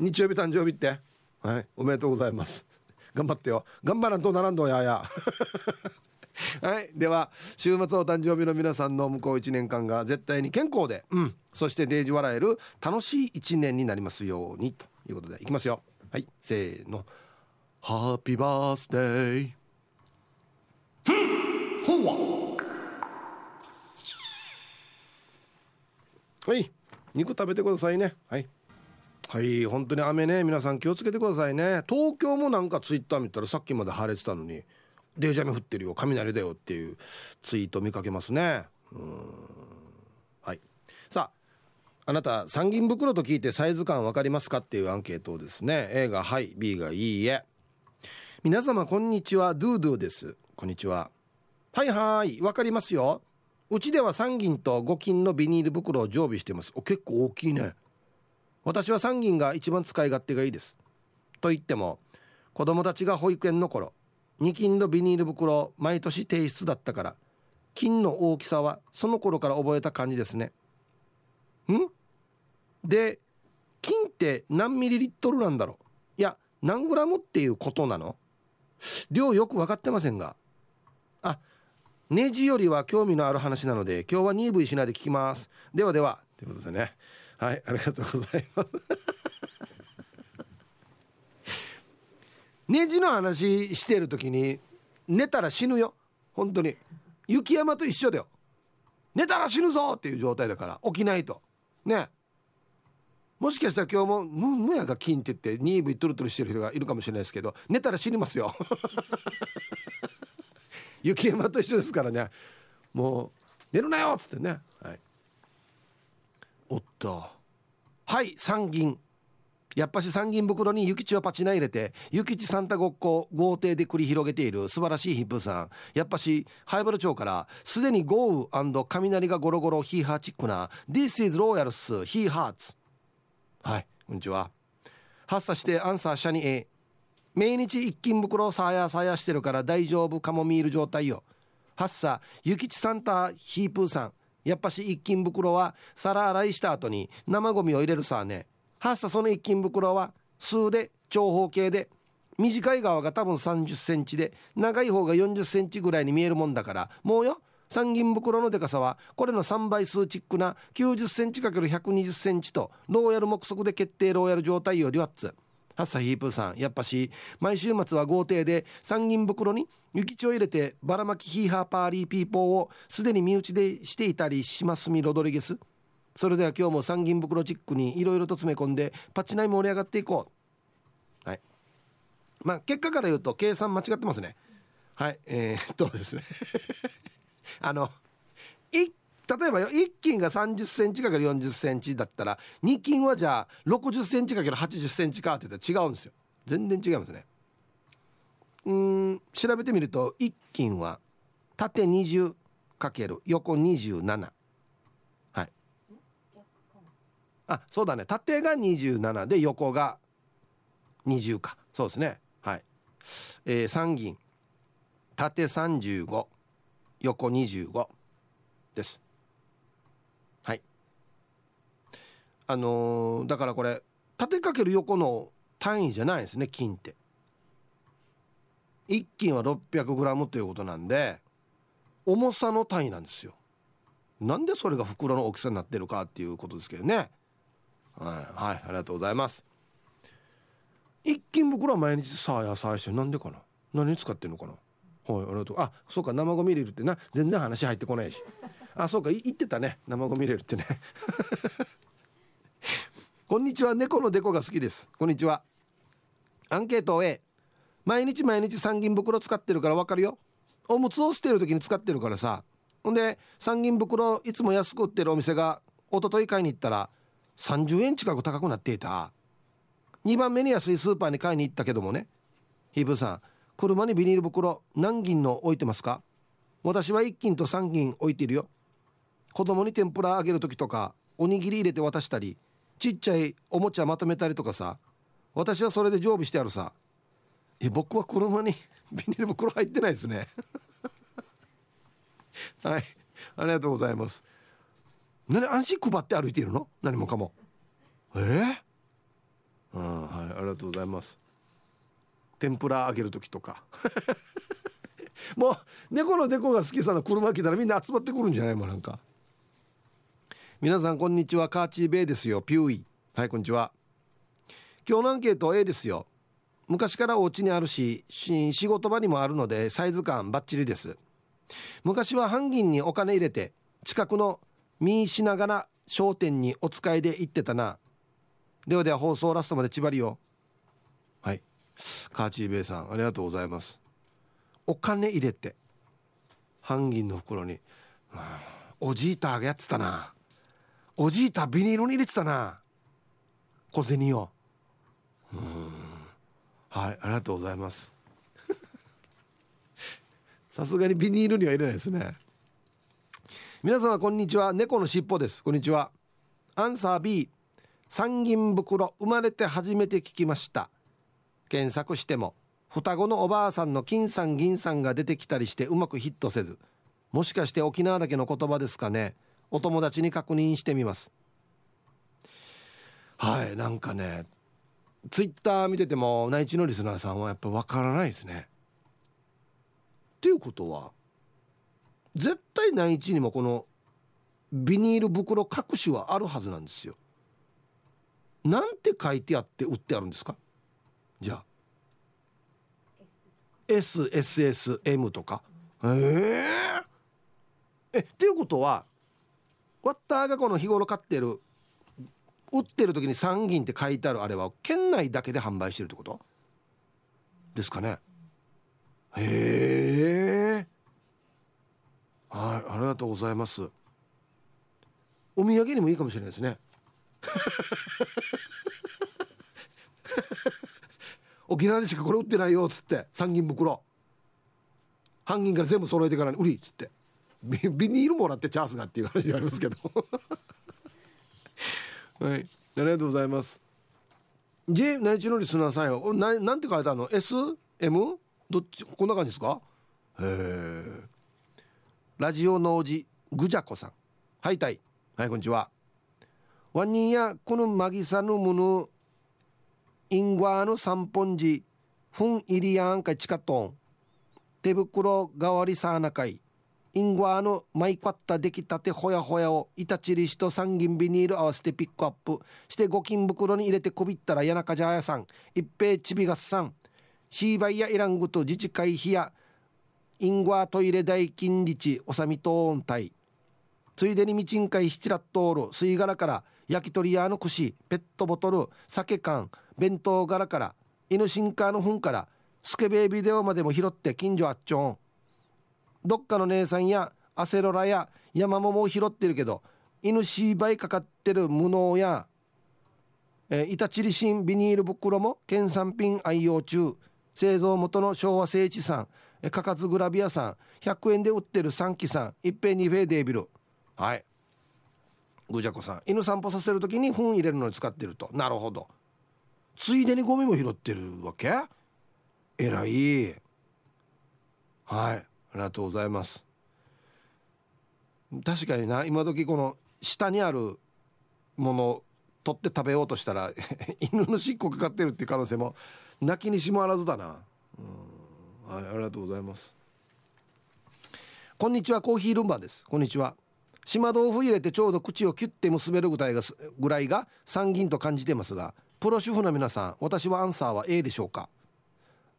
日曜日誕生日って。はい。おめでとうございます。頑張ってよ。頑張らんとならんどやや。はい。では週末お誕生日の皆さんの向こう1年間が絶対に健康でうん。そしてデージ笑える楽しい1年になりますようにということでいきますよ。はい。せーの。ハッピーバースデーほはい。肉食べてくださいね。はいはい本当に雨ね皆さん気をつけてくださいね。東京もなんかツイッター見たらさっきまで晴れてたのにデージ雨降ってるよ雷だよっていうツイート見かけますね。うん。はい。さああなた三銀袋と聞いてサイズ感分かりますかっていうアンケートをですね。A がはい B がいいえ。皆様こんにちは。ドゥドゥです。こんにちは。はいはい分かりますよ。うちでは3銀と5金のビニール袋を常備してます。お結構大きいね。私は3銀が一番使い勝手がいいです。と言っても子供たちが保育園の頃2金のビニール袋毎年提出だったから金の大きさはその頃から覚えた感じですね。ん？で金って何ミリリットルなんだろう？いや何グラムっていうことなの？量よく分かってませんが。あネジよりは興味のある話なので今日は 2V しないで聞きます。ではでは。ということでね。はいありがとうございます。ネジの話してる時に寝たら死ぬよ。本当に。雪山と一緒だよ。寝たら死ぬぞっていう状態だから起きないと。ね。もしかしたら今日も「むやが金」って言って 2V トゥルトゥルしてる人がいるかもしれないですけど寝たら死にますよ。雪山と一緒ですからね。もう寝るなよっつってね。はい。おっとはい参銀やっぱし参銀袋に諭吉をパチナ入れて諭吉サンタごっこ豪邸で繰り広げている素晴らしいヒップさん。やっぱし灰原町からすでに豪雨雷がゴロゴロヒーハーチックな This is Royals He Hearts はいこんにちは。発作してアンサーシャニ A 毎日一斤袋さやさやしてるから大丈夫カモミール状態よ。発作諭吉サンタヒープーさん。やっぱし一斤袋は皿洗いした後に生ゴミを入れるさあね。はっさその一斤袋は数で長方形で短い側が多分30センチで長い方が40センチぐらいに見えるもんだから。もうよ。三銀袋のでかさはこれの3倍数チックな90センチ ×120 センチとローヤル目測で決定ローヤル状態よりはっつ。ハッサヒープーさんやっぱし毎週末は豪邸で三斤袋に諭吉を入れてばらまきヒーハーパーリーピーポーをすでに身内でしていたりしますみロドリゲス。それでは今日も三斤袋チックにいろいろと詰め込んでパッチ内盛り上がっていこう。はい。まあ結果から言うと計算間違ってますね。はい。えー、っとですね。あの例えばよ1斤が3 0センチかける4 0センチだったら2斤はじゃあ6 0センチかける8 0センチかって言ったら違うんですよ。全然違いますね。うん調べてみると一斤は縦20かける横27はい。あそうだね。縦が27で横が20か。そうですね。はい、えー、3銀縦35横25ですはいあのー、だからこれ縦かける横の単位じゃないですね金って。1斤は 600g ということなんで重さの単位なんですよ。なんでそれが袋の大きさになってるかっていうことですけどね。はい、はい、ありがとうございます。一斤袋は毎日さあ野菜してなんでかな？何に使ってんのかな？はいありがとう。あそうか生ゴミ入れるってな。全然話入ってこないし。あそうか言ってたね。生ゴミ入れるってね。こんにちは。猫のデコが好きです。こんにちは。アンケート A 毎日毎日三銀袋使ってるから分かるよ。おむつを捨てる時に使ってるからさ。ほんで三銀袋いつも安く売ってるお店が一昨日買いに行ったら30円近く高くなっていた。2番目に安いスーパーに買いに行ったけどもね。ヒブさん車にビニール袋何銀の置いてますか？私は1斤と3銀置いてるよ。子供に天ぷらあげる時とかおにぎり入れて渡したりちっちゃいおもちゃまとめたりとかさ。私はそれで常備してあるさ。え僕は車に ビニール袋入ってないですね。はい。ありがとうございます。何安心配って歩いているの？何もかも。え？ー、うんはい。ありがとうございます。天ぷら揚げる時とか。もう猫の猫が好きさの車来たらみんな集まってくるんじゃないもんなんか。皆さんこんにちは。カーチーベイですよ。ピューイ。はいこんにちは。今日のアンケート A ですよ。昔からお家にあるし仕事場にもあるのでサイズ感バッチリです。昔は半銀にお金入れて近くの見しながら商店にお使いで行ってたな。ではでは放送ラストまで縛りよはい。カーチーベイさんありがとうございます。お金入れて半銀の袋に、おじいたがやってたな。おじいたビニールに入れてたな。小銭を。うん。はいありがとうございます。さすがにビニールには入れないですね。皆様こんにちは。猫のしっぽです。こんにちは。アンサー B 三銀袋。生まれて初めて聞きました。検索しても双子のおばあさんの金さん銀さんが出てきたりしてうまくヒットせず。もしかして沖縄だけの言葉ですかねお友達に確認してみます。はいなんかねツイッター見てても内地のリスナーさんはやっぱ分からないですね。っていうことは絶対内地にもこのビニール袋隠しはあるはずなんですよ。なんて書いてあって売ってあるんですか？じゃあ。SSSM とか。えー、えっていうことはワッターがこの日頃買ってる売ってる時に三銀って書いてあるあれは県内だけで販売してるってこと？ですかね。へえはいありがとうございます。お土産にもいいかもしれないですね。沖縄でしかこれ売ってないよっつって三銀袋。半銀から全部揃えてからに売りっつってビニールもらってチャンスがっていう話がありますけど。はい。ありがとうございます。J 内地のリスナーさんよ。ななんて書いてあるの ?SM? どっち？こんな感じですか？へえラジオ農事ぐじゃこさん。はいたいはいこんにちは。ワニやこのマギサヌムヌインゴアの三本寺フンイリアンかチカトン。手袋代わりさなかいインゴアのマイカッタ出来たてほやほやを板チリシと三銀ビニール合わせてピックアップして五金袋に入れてこびったら谷中じゃあやさん。一平ちびがっさん。シーバイやイラングと自治会費やインゴアトイレ代金利地おさみトーン隊ついでにみちんかい七ラットール吸い殻から焼き鳥屋の串ペットボトル酒缶弁当柄から犬シンカーの糞からスケベビデオまでも拾って近所あっちょん。どっかの姉さんやアセロラや山桃を拾ってるけど犬シーバイかかってる無能や、えー、板チリシンビニール袋も県産品愛用中。製造元の昭和聖地さんかかつグラビアさん100円で売ってる3期さんいっぺんにフェーデービル。はい。ぐじゃこさん犬散歩させる時に糞入れるのに使ってると。なるほど。ついでにゴミも拾ってるわけ？えらい。はい。ありがとうございます。確かにな今時この下にあるもの取って食べようとしたら 犬の尻尾かかってるっていう可能性も泣きにしもあらずだな。うん。はいありがとうございます。こんにちはコーヒールンバです。こんにちは。島豆腐入れてちょうど口をキュッて結べるぐらいがぐらいが参議院と感じてますがプロ主婦の皆さん私はアンサーは A でしょうか。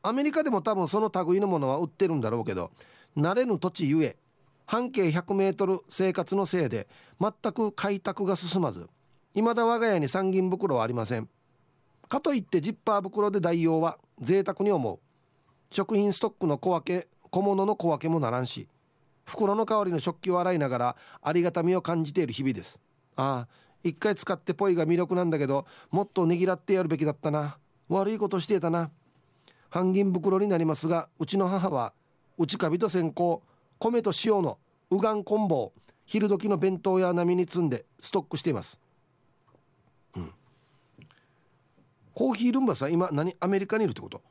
アメリカでも多分その類のものは売ってるんだろうけど慣れぬ土地ゆえ半径 100m 生活のせいで全く開拓が進まず未だ我が家に三銀袋はありません。かといってジッパー袋で代用は贅沢に思う。食品ストックの小分け小物の小分けもならんし袋の代わりの食器を洗いながらありがたみを感じている日々です。ああ一回使ってポイが魅力なんだけどもっとねぎらってやるべきだったな。悪いことしてたな。半銀袋になりますがうちの母は内カビと線香米と塩のうがん昆布を昼時の弁当や波に積んでストックしています。うん。コーヒールンバさん今何アメリカにいるってこと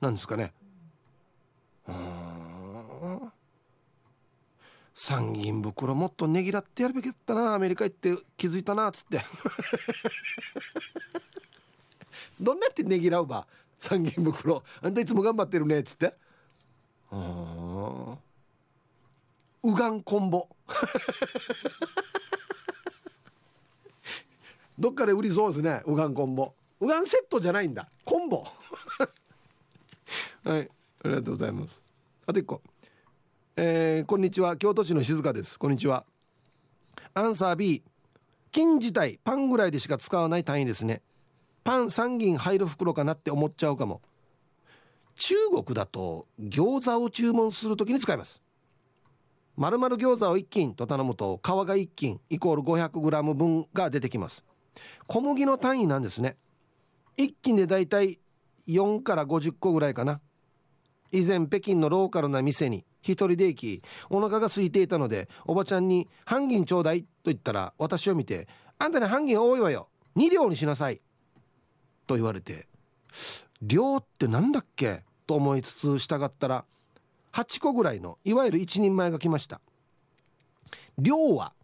なんですかね。うん参議院袋もっとねぎらってやるべきだったなアメリカ行って気づいたなっつって。どんなってねぎらうば参議院袋。あんたいつも頑張ってるねっつって。あうがんこんぼ。どっかで売りそうですねうがんこんぼ。うがんセットじゃないんだ。コンボはいありがとうございます。あと1個。えー、こんにちは。京都市の静香です。こんにちは。アンサー B 金自体パンぐらいでしか使わない単位ですね。パン3銀入る袋かなって思っちゃうかも中国だと餃子を注文するときに使います。丸々餃子を1斤と頼むと皮が1斤イコール 500g 分が出てきます。小麦の単位なんですね。1斤でだいたい4から50個ぐらいかな。以前北京のローカルな店に一人で行きお腹が空いていたのでおばちゃんに「半銀ちょうだい」と言ったら私を見て「あんたね半銀多いわよ。2両にしなさい」と言われて「量ってなんだっけ?」と思いつつ従ったら8個ぐらいのいわゆる一人前が来ました量は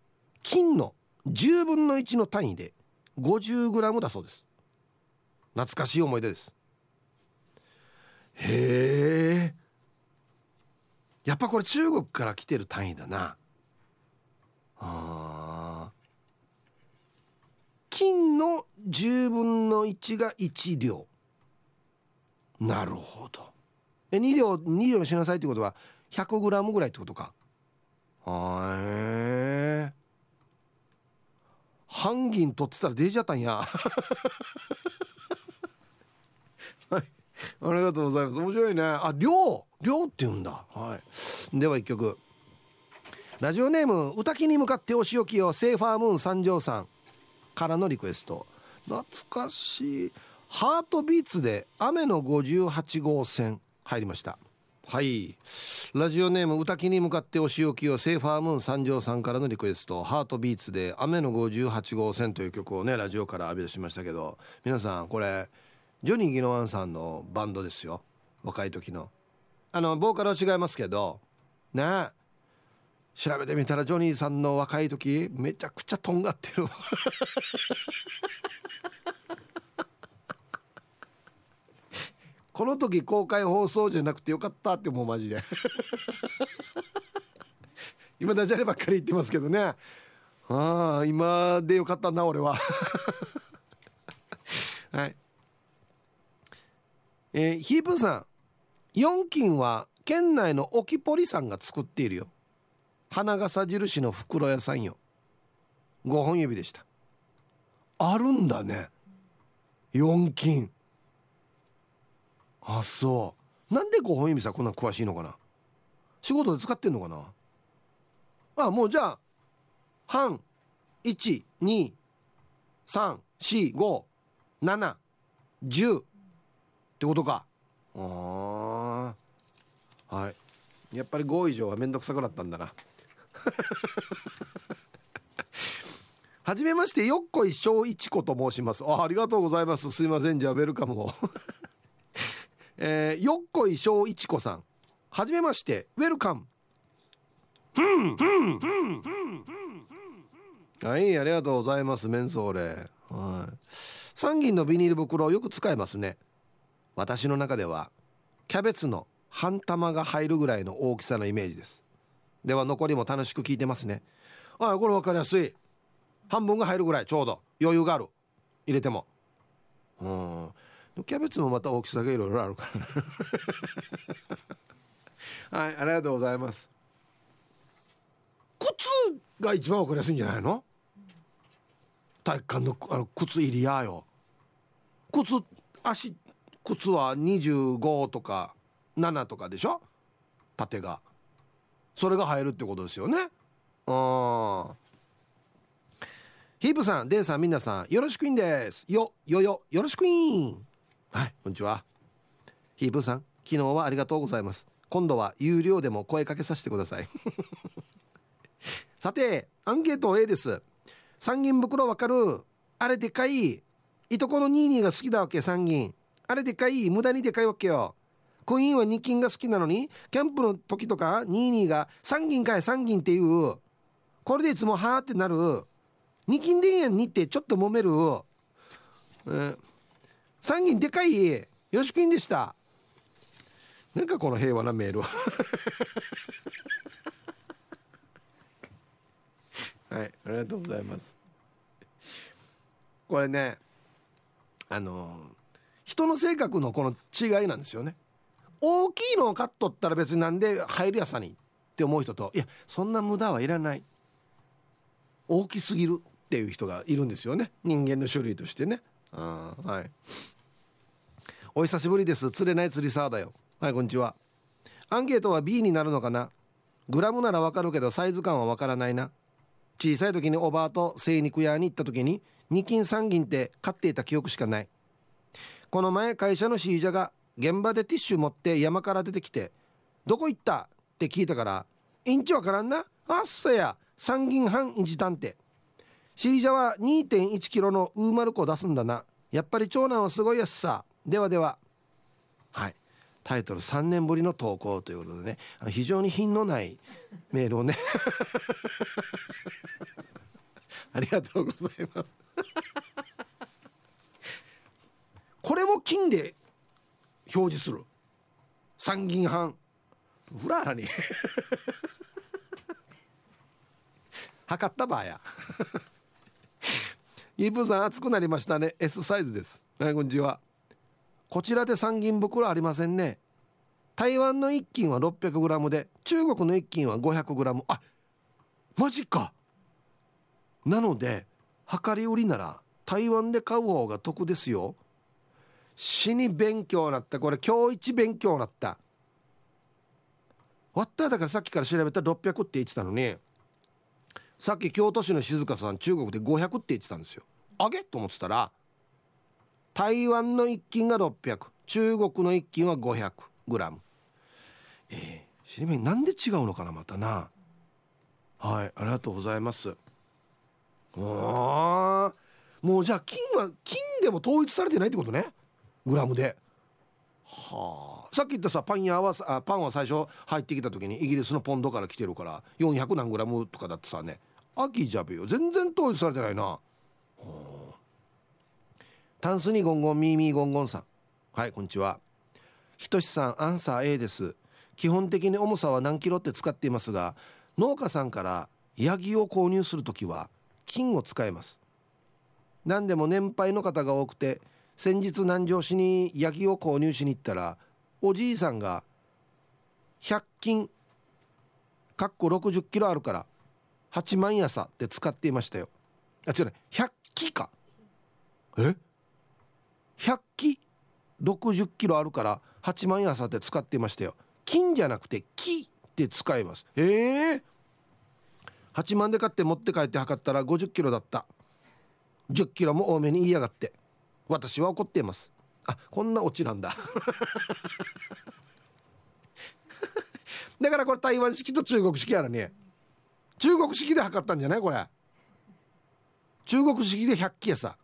金の10分の1の単位で 50g だそうです。懐かしい思い出です。へえ。やっぱこれ中国から来てる単位だな。あ金の10分の1が1両なるほど。え2両2両しなさいってことは 100g ぐらいってことか。はえ半銀取ってたら出ちゃったんや。はい。ありがとうございます。面白いね。あ量量って言うんだ。はい。では一曲。ラジオネーム歌木に向かってお仕置きよセーファームーン三条さんからのリクエスト。懐かしいハートビーツで雨の58号線入りました。はい。ラジオネーム歌木に向かってお仕置きをセーファームーン三条さんからのリクエスト。ハートビーツで雨の58号線という曲をねラジオから浴び出しましたけど。皆さんこれジョニー・ギノワンさんのバンドですよ。若い時の。あのボーカルは違いますけど。ね。調べてみたらジョニーさんの若い時めちゃくちゃとんがってる。この時公開放送じゃなくてよかったって思うマジで。今ダジャレばっかり言ってますけどね。ああ今でよかったな俺は。はい。えー、ヒープさん。4金は県内のオキポリさんが作っているよ。花笠印の袋屋さんよ。5本指でした。あるんだね。4金あそう。なんで5本指さんこんな詳しいのかな？仕事で使ってんのかな？あもうじゃあ半12345 7 10ってことか。ああはい。やっぱり5以上は面倒くさくなったんだな。はじめましてよっこい小一子と申します。あありがとうございます。すいません。じゃあウェルカムをえー、よっこい小一子さん。はじめましてウェルカム。はいありがとうございますメンソーレ。はい。三銀のビニール袋をよく使いますね。私の中ではキャベツの半玉が入るぐらいの大きさのイメージです。では残りも楽しく聞いてますね。あこれ分かりやすい。半分が入るぐらいちょうど。余裕がある。入れても。うん。キャベツもまた大きさがいろいろあるから。はいありがとうございます。靴が一番分かりやすいんじゃないの？体育館のあの靴入りやよ。靴足靴は25とか7とかでしょ？縦が。それが入るってことですよね。うん。ヒープさんデンさん皆さんよろしくいんです。よよよよろしくいんはい。こんにちは。ヒープさん昨日はありがとうございます。今度は有料でも声かけさせてください。さてアンケート A です。三銀袋わかるあれでかいいとこのニーニーが好きだわけ三銀あれでかい無駄にでかいわけよ。クイーンは2金が好きなのにキャンプの時とかニーニーが3銀かい3銀っていう。これでいつもはーってなる。2金でええやんにってちょっと揉める、えー、3銀でかいよろしくいんでした。なんかこの平和なメールは。はいありがとうございます。これねあの人の性格のこの違いなんですよね。大きいのを買っとったら別になんで入るやさにって思う人といやそんな無駄はいらない。大きすぎるっていう人がいるんですよね。人間の種類としてね。あはい。お久しぶりです。釣れない釣りサーだよ。はいこんにちは。アンケートは B になるのかな？グラムならわかるけどサイズ感はわからないな。小さい時におばあと精肉屋に行った時に2金3銀って買っていた記憶しかない。この前会社のシージャが現場でティッシュ持って山から出てきて「どこ行った?」って聞いたから「インチわからんな。あっさや。3銀半インチ探偵」シージャは2 1キロのウーマルコを出すんだな。やっぱり長男はすごいやつさ。ではでは。はい。タイトル3年ぶりの投稿ということでね。非常に品のないメールをね。ありがとうございます。これも金で表示する。参議院半フラーラに。測った場合や。イープさん暑くなりましたね。S サイズです。はいこんにちは。こちらで参議院袋ありませんね。台湾の一斤は 600g で中国の一斤は 500g あマジか。なので量り売りなら台湾で買う方が得ですよ。死に勉強なった。これ今日一勉強なった。割った。だからさっきから調べた600って言ってたのに。さっき京都市の静香さん中国で500って言ってたんですよ。あげ？と思ってたら台湾の一斤が600中国の一斤は500グラム。えー、知りめなんで違うのかなまたな。はいありがとうございます。あもうじゃあ金は金でも統一されてないってことね。グラムで。はあ。さっき言ったさパン屋はあパンは最初入ってきた時にイギリスのポンドから来てるから400何グラムとかだってさね。秋じゃべよ。全然統一されてないな、はあ、タンスにゴンゴンミーミーゴンゴンさん。はいこんにちは。ひとしさんアンサー A です。基本的に重さは何キロって使っていますが農家さんからヤギを購入する時は金を使います。何でも年配の方が多くて先日南城市にヤギを購入しに行ったらおじいさんが100均かっこ60キロあるから8万やさって使っていましたよ。あ違うね。100機か。え？100機60キロあるから8万やさって使っていましたよ。金じゃなくて木って使います。え？えー、8万で買って持って帰って測ったら50キロだった。10キロも多めに言いやがって。私は怒っています。あこんなオチなんだ。だからこれ台湾式と中国式やらね中国式で測ったんじゃない？これ。中国式で100キやさ。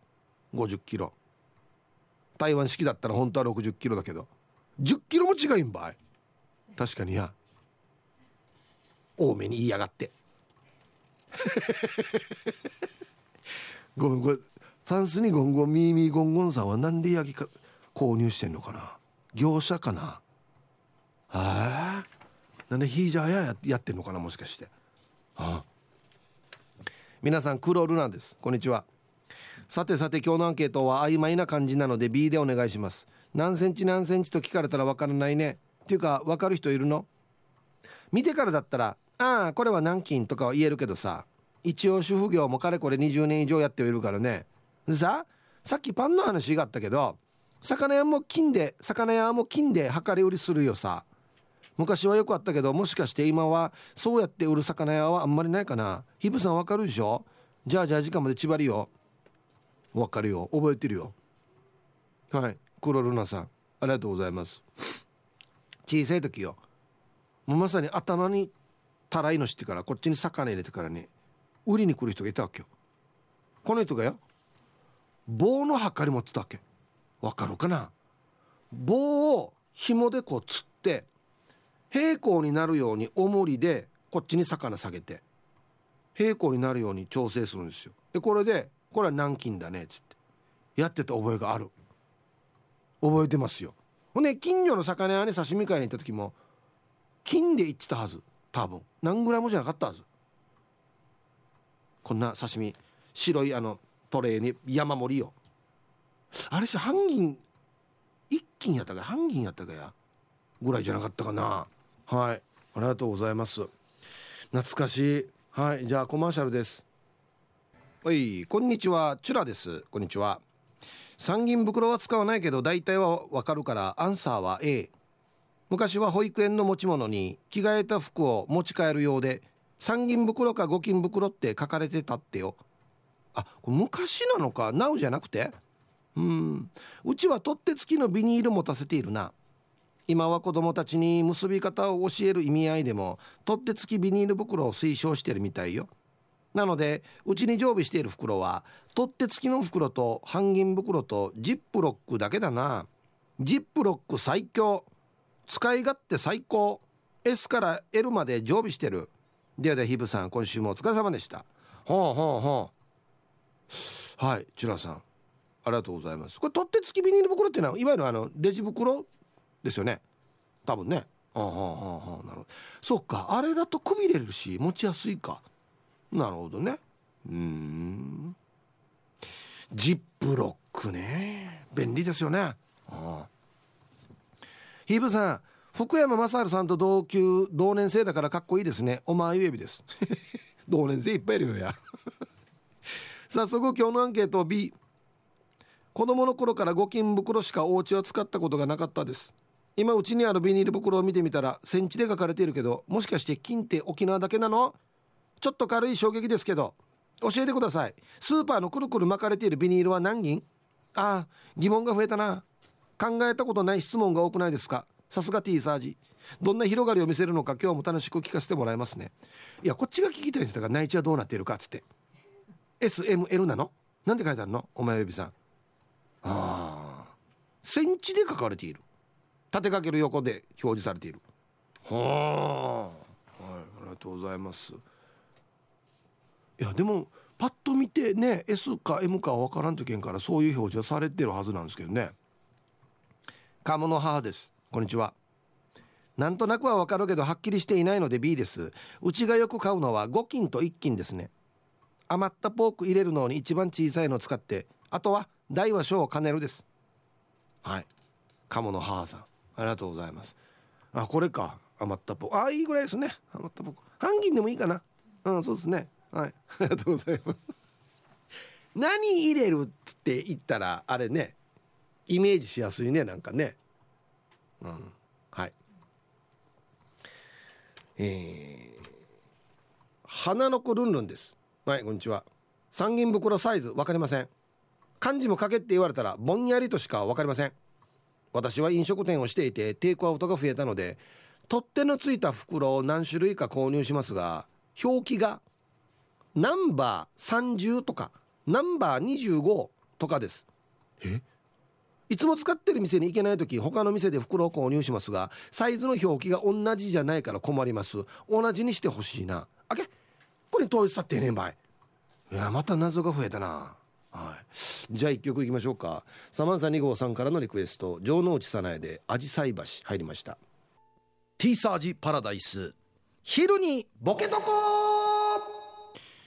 50キロ。台湾式だったら本当は60キロだけど。10キロも違いんばい。確かにや。多めに言いやがって。ごめんこれタンスにゴンゴンミーミーゴンゴンさんはなんでヤギか購入してんのかな？業者かな？あ？なんでヒージャーややってんのかな？もしかして。皆さんクロールなんです。こんにちは。さてさて今日のアンケートは曖昧な感じなので B でお願いします。何センチ何センチと聞かれたらわからないね。っていうかわかる人いるの？見てからだったらああこれは何金とかは言えるけどさ一応主婦業もかれこれ20年以上やっているからね。ささっきパンの話があったけど魚屋も金で魚屋も金で量り売りするよさ。昔はよくあったけどもしかして今はそうやって売る魚屋はあんまりないかな。ヒブさんわかるでしょ？じゃあじゃあ時間まで縛りよ。わかるよ。覚えてるよ。はい。黒ルナさん。ありがとうございます。小さい時よ。もうまさに頭にたらいのしてからこっちに魚入れてからね売りに来る人がいたわけよ。この人がよ棒のはかり持ってたわけ。わかるかな？棒を紐でこうつって平行になるように重りでこっちに魚下げて平行になるように調整するんですよ。でこれでこれは南京だねっつって。やってた覚えがある。覚えてますよ。ほんで近所の魚屋に刺身買いに行った時も金で行ってたはず多分。何グラムじゃなかったはず。こんな刺身白いあのトレーに山盛りよ。あれし半銀一斤やったか半銀やったかやぐらいじゃなかったかな。はい。ありがとうございます。懐かしい。はい。じゃあコマーシャルです。はい。こんにちは。チュラです。こんにちは。三銀袋は使わないけど大体はわかるからアンサーは A 昔は保育園の持ち物に着替えた服を持ち帰るようで三銀袋か五金袋って書かれてたってよ。あこれ昔なのか？NOW じゃなくて？うん。うちは取っ手付きのビニール持たせているな。今は子供たちに結び方を教える意味合いでも取っ手付きビニール袋を推奨してるみたいよ。なのでうちに常備している袋は取っ手付きの袋と半銀袋とジップロックだけだな。ジップロック最強。使い勝手最高。S から L まで常備してる。ではではヒブさん今週もお疲れ様でした。ほうほうほう。はいチュラさんありがとうございます。これ取っ手付きビニール袋っていうのはいわゆるあのレジ袋ですよね。多分ね。あああああなるほど。そっかあれだとくびれるし持ちやすいか。なるほどね。うん。ジップロックね。便利ですよね。ああ。ヒーブさん福山雅治さんと同級同年生だからかっこいいですね。お前ゆえびです。同年生いっぱいいるよや。早速今日のアンケート B 子供の頃から五金袋しかお家は使ったことがなかったです今うちにあるビニール袋を見てみたらセンチで書かれているけどもしかして金って沖縄だけなの？ちょっと軽い衝撃ですけど教えてください。スーパーのくるくる巻かれているビニールは何銀ああ疑問が増えたな。考えたことない質問が多くないですか？さすが T サージ。どんな広がりを見せるのか今日も楽しく聞かせてもらいますね。いやこっちが聞きたいんです。だから内地はどうなっているかっつって。SML なの？なんて書いてあるの？お前指さん。ああ。センチで書かれている。縦かける横で表示されている。はあ。はいありがとうございます。いやでもパッと見てね S か M かは分からんとけんからそういう表示はされてるはずなんですけどね。鴨の母です。こんにちは。なんとなくは分かるけどはっきりしていないので B です。うちがよく買うのは5金と1金ですね。余ったポーク入れるのに一番小さいのを使ってあとは大は小を兼ねるです。はい。鴨の母さん。ありがとうございます。あこれか。余ったポークあいいぐらいですね。余ったポ半銀でもいいかな。うんそうですね。はい。ありがとうございます。何入れるって言ったらあれね。イメージしやすいねなんかね。うんはい。えー、花の子ルンルンです。はいこんにちは。三銀袋サイズ分かりません。漢字も書けって言われたらぼんやりとしか分かりません。私は飲食店をしていてテイクアウトが増えたので取っ手のついた袋を何種類か購入しますが表記がナンバー30とかナンバー25とかです。え？いつも使ってる店に行けない時他の店で袋を購入しますがサイズの表記が同じじゃないから困ります。同じにしてほしいな。あけ？これ統一さってねえばい。いやまた謎が増えたなはい、じゃあ1曲いきましょうか。サマンサ2号さんからのリクエスト。城之内早苗で「あじさい橋」入りました。ティーサージパラダイス。昼にボケとこ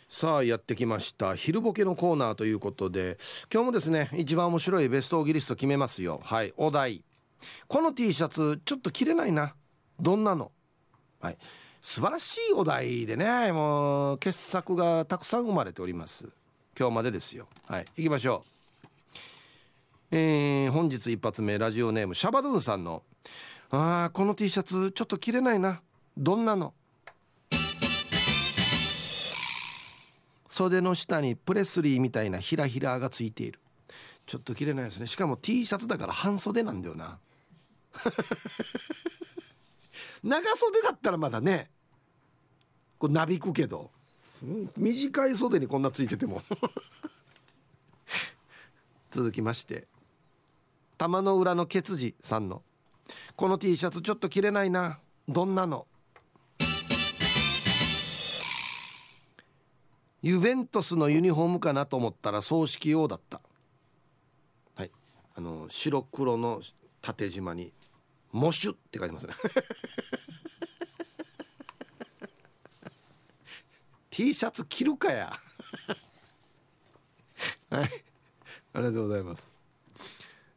さあやってきました。昼ボケのコーナーということで今日もですね一番面白いベストオギリスト決めますよ。はいお題。この T シャツちょっと着れないな。どんなの？はい。素晴らしいお題でねもう傑作がたくさん生まれております今日までですよ。はい。行きましょう。えー、本日一発目ラジオネームシャバドゥンさんの「あーこの T シャツちょっと着れないな。どんなの?」袖の下にプレスリーみたいなひらひらがついている。ちょっと着れないですね。しかも T シャツだから半袖なんだよな。長袖だったらまだね。こうなびくけど。短い袖にこんなついてても。続きまして。玉の裏のケツジさんの「この T シャツちょっと着れないな。どんなの?」ユベントスのユニフォームかなと思ったら葬式用だった。はい。あの白黒の縦縞に「モシュ」って書いてますね。T シャツ着るかや。はい。ありがとうございます。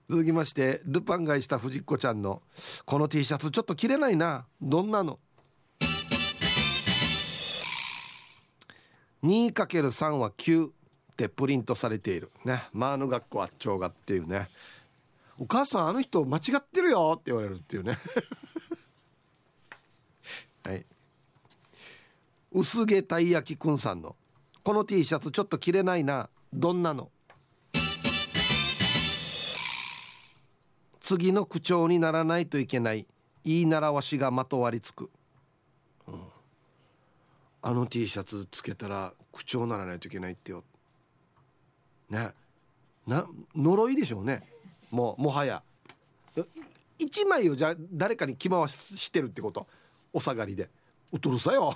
続きましてルパン買いした藤子ちゃんの「この T シャツちょっと着れないな。どんなの?」2×3 は9ってプリントされている。ね。マーヌ学校あっちょうがっていうね。お母さんあの人間違ってるよって言われるっていうね。は い薄毛たい焼きくんさんのこの T シャツちょっと着れないなどんなの。次の口調にならないといけない言い習わしがまとわりつく。あの T シャツつけたら口調ならないといけないってよ。ね。な呪いでしょうね。もうもはや。1枚をじゃ誰かに着回してるってこと。お下がりで。うとるさよ。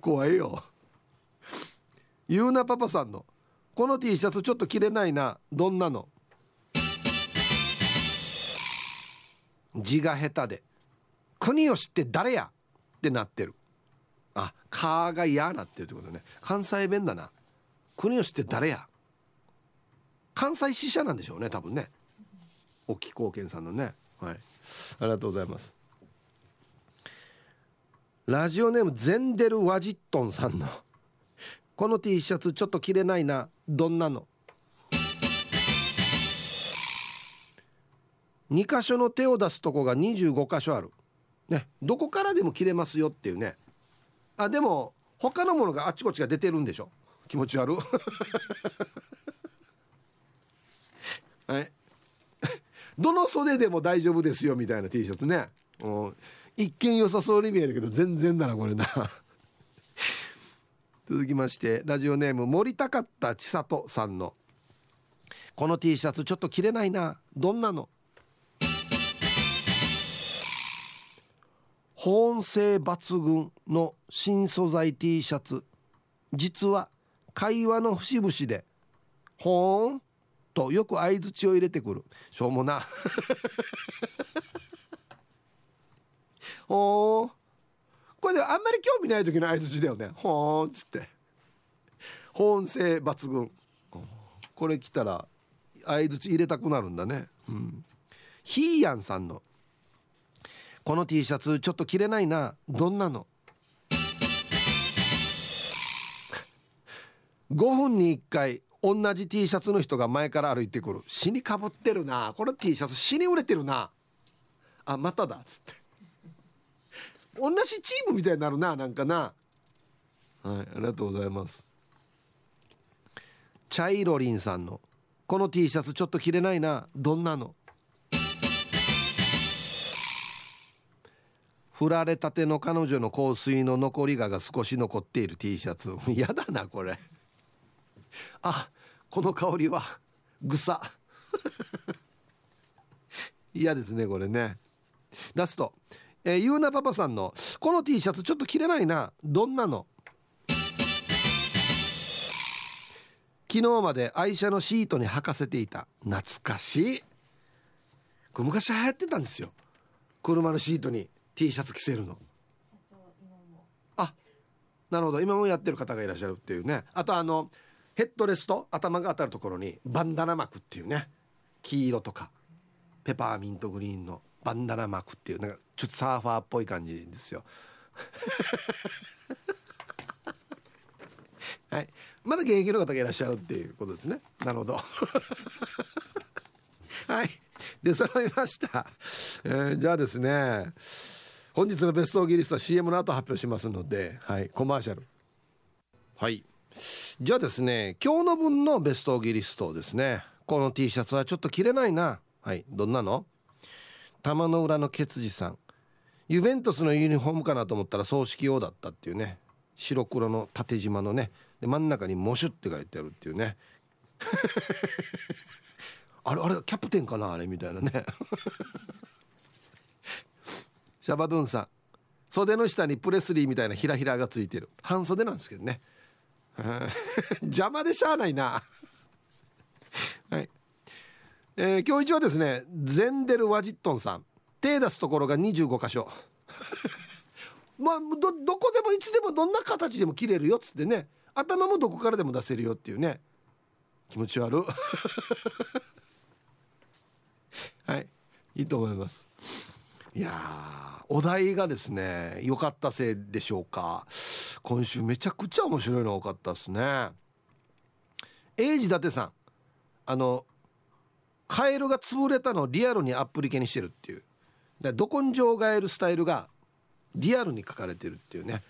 怖いよ。ゆうなパパさんの「この T シャツちょっと着れないな。どんなの?」字が下手で。国吉って誰や？ってなってる。あ「か」が嫌なってるってことね。関西弁だな。国吉って誰や？関西支社なんでしょうね多分ね。沖貢献さんのね。はい。ありがとうございます。ラジオネームゼンデル・ワジットンさんのこの T シャツちょっと着れないなどんなの？2箇所の手を出すとこが25箇所ある。ねどこからでも切れますよっていうね。あでも他のものがあっちこっちが出てるんでしょ？気持ち悪。はい。どの袖でも大丈夫ですよみたいな T シャツね、一見良さそうに見えるけど全然だなこれな。続きましてラジオネーム森高田千里さんの「この T シャツちょっと着れないな。どんなの?」保温性抜群の新素材 T シャツ。実は会話の節々で「ほーん」とよく相づちを入れてくる。しょうもな。ほー。んこれであんまり興味ない時の相づちだよね。ほーんっつって。保温性抜群。これ来たら相づち入れたくなるんだね。うん。ヒーヤンさんの。この T シャツちょっと着れないな。どんなの？5分に1回同じ T シャツの人が前から歩いてくる。死にかぶってるな。この T シャツ死に売れてるな。あまただ。っつって。同じチームみたいになるななんかな。はいありがとうございます。チャイロリンさんのこの T シャツちょっと着れないな。どんなの？振られたての彼女の香水の残りがが少し残っている T シャツ。嫌だなこれ。あこの香りは草 嫌ですねこれね。ラスト。えー、ゆうなパパさんのこの T シャツちょっと着れないな。どんなの？昨日まで愛車のシートに履かせていた。懐かしい。これ昔流行ってたんですよ。車のシートに T シャツ着せるの。あなるほど。今もやってる方がいらっしゃるっていうね。あとあのヘッドレスト頭が当たるところにバンダナ巻くっていうね黄色とかペパーミントグリーンのバンダナ巻くっていうなんかちょっとサーファーっぽい感じですよ。はい。まだ現役の方がいらっしゃるっていうことですね。なるほど。はい。で揃いました、えー、じゃあですね本日のベストギリストは CM の後発表しますのではいコマーシャル。はい。じゃあですね今日の分のベストギリストですね。この T シャツはちょっと着れないな。はいどんなの？玉の裏のケツジさん。ユベントスのユニフォームかなと思ったら葬式用だったっていうね。白黒の縦縞のね。で真ん中に「モシュ」って書いてあるっていうね。あれあれキャプテンかな？あれみたいなね。シャバドゥンさん。袖の下にプレスリーみたいなひらひらがついてる。半袖なんですけどね。邪魔でしゃあないな。はい。えー、今日一はですねゼンデル・ワジットンさん。手出すところが25箇所。まあどどこでもいつでもどんな形でも切れるよっつってね。頭もどこからでも出せるよっていうね。気持ち悪。はい。いいと思います。いやお題がですね良かったせいでしょうか。今週めちゃくちゃ面白いの多かったですね。英治伊達さん。あのカエルが潰れたのをリアルにアップリケにしてるっていう。でど根性ガエルスタイルがリアルに書かれてるっていうね。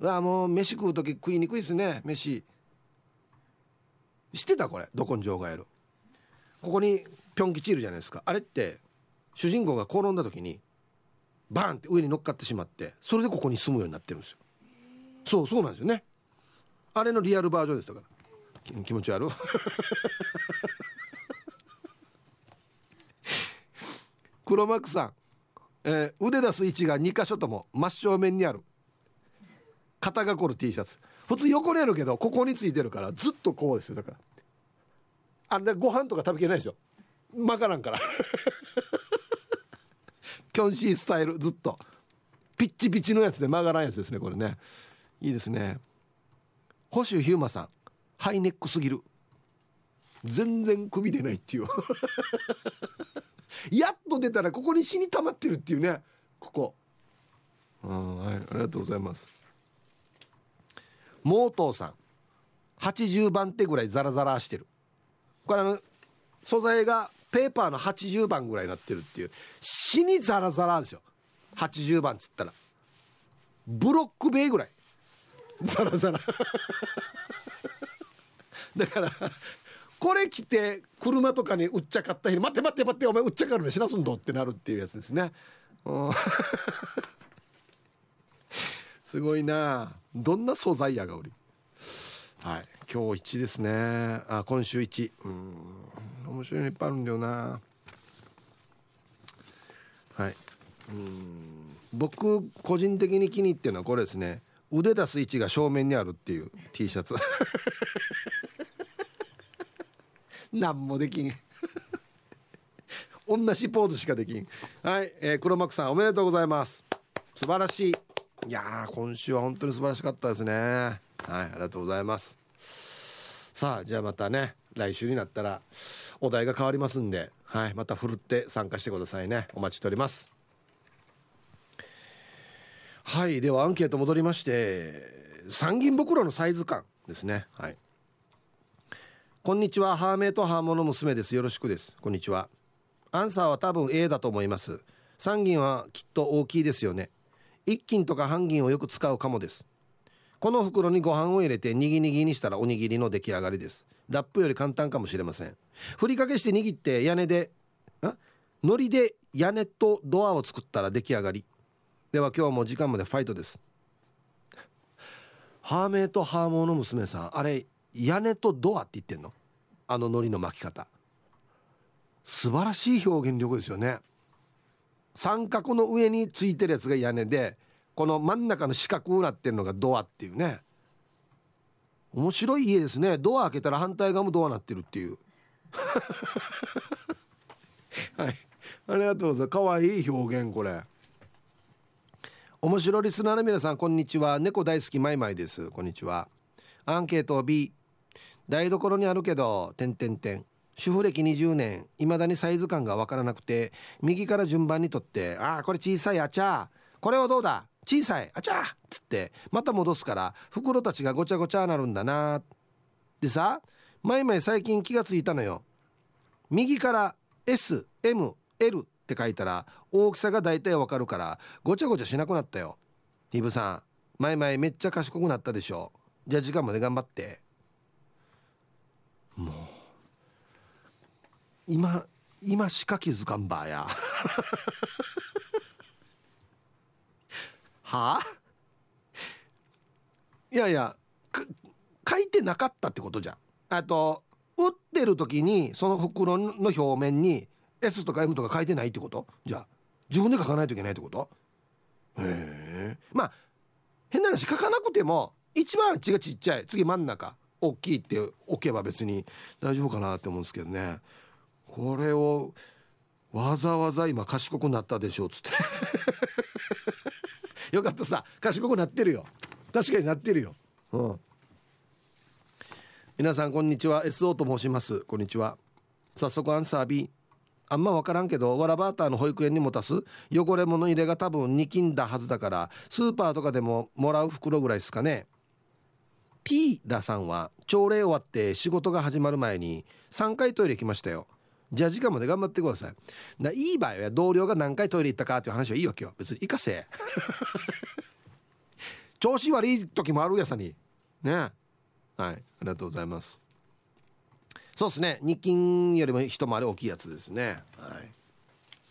うわもう飯食う時食いにくいですね。飯。知ってた？これ。ど根性ガエルここにピョン吉いるじゃないですか。あれって主人公が転んだ時にバーンって上に乗っかってしまってそれでここに住むようになってるんですよ。そうそうなんですよね。あれのリアルバージョンでしたから。気持ち悪 黒幕さん。えー、腕出す位置が2箇所とも真正面にある。肩が凝る T シャツ。普通横にあるけどここについてるからずっとこうですよ。だから。あれご飯とか食べきれないですよ。まからんから。キョンシースタイルずっと。ピッチピチのやつで曲がらんやつですねこれね。いいですね。星ヒューマさん。ハイネックすぎる。全然首出ないっていう。やっと出たらここに死に溜まってるっていうね。ここ。はい。ありがとうございます。モートーさん。80番手ぐらいザラザラしてる。これあの素材がペーパーの80番ぐらいになってるっていう死にザラザラですよ。80番っつったら。ブロック塀ぐらい。ザラザラ。だからこれ着て車とかに売っちゃかった日に「待って待って待ってお前売っちゃかるねしなすんど」ってなるっていうやつですね。すごいな。どんな素材やがおり。はい。今日1ですね。あ今週1うん。面白いのいっぱいあるんだよな。はい。うん。僕個人的に気に入ってるのはこれですね。腕出す位置が正面にあるっていう T シャツ。何もできん。同じポーズしかできん。はい、えー、黒幕さんおめでとうございます。素晴らしい。いや今週は本当に素晴らしかったですね。はいありがとうございます。さあじゃあまたね。来週になったらお題が変わりますんではいまたふるって参加してくださいね。お待ちしております。はいではアンケート戻りまして参議院袋のサイズ感ですね。はい。こんにちはハーメイとハーモの娘です。よろしくです。こんにちは。アンサーは多分 A だと思います。3銀はきっと大きいですよね。1金とか半銀をよく使うかもです。この袋にご飯を入れてにぎにぎにしたらおにぎりの出来上がりです。ラップより簡単かもしれません。ふりかけして握って屋根で海苔で屋根とドアを作ったら出来上がり。では今日も時間までファイトです。ハーメイとハーモーの娘さんあれ屋根とドアって言ってんの？あの海苔の巻き方。素晴らしい表現力ですよね。三角の上についてるやつが屋根でこの真ん中の四角になってるのがドアっていうね。面白い家ですね。ドア開けたら反対側もドアなってるっていう。はい。ありがとうございます。かわいい表現これ。面白リスナーの皆さんこんにちは。猫大好きマイマイです。こんにちは。アンケート B 台所にあるけど点点点主婦歴20年。いまだにサイズ感がわからなくて右から順番にとって「ああこれ小さいあちゃこれはどうだ？小さいあちゃっつってまた戻すから袋たちがごちゃごちゃなるんだな。でさマイマイ最近気がついたのよ。右から SML って書いたら大きさが大体わかるからごちゃごちゃしなくなったよ。ヒブさんマイマイめっちゃ賢くなったでしょ。じゃあ時間まで頑張って。もう今今しか気づかんばや。はあ？いやいや書いてなかったってことじゃん。あと売ってる時にその袋の表面に S とか M とか書いてないってこと？じゃあ自分で書かないといけないってこと？へえ。まあ変な話書かなくても一番血がちっちゃい次真ん中大きいって置けば別に大丈夫かなって思うんですけどね。これをわざわざ今賢くなったでしょうっつってよかったさ賢くなってるよ。確かになってるよ。うん。皆さんこんにちは。SO と申します。こんにちは。早速アンサー B あんま分からんけどわらバーターの保育園に持たす？汚れ物入れが多分2金だはずだからスーパーとかでももらう袋ぐらいですかね。T ラさんは朝礼終わって仕事が始まる前に3回トイレ行きましたよ。じゃあ時間まで頑張ってください。だいい場合は同僚が何回トイレ行ったかっていう話はいいわけよ。別に行かせ。調子悪い時もあるやさに。ね。はい。ありがとうございます。そうですね。日勤よりも一回り大きいやつですね。はい。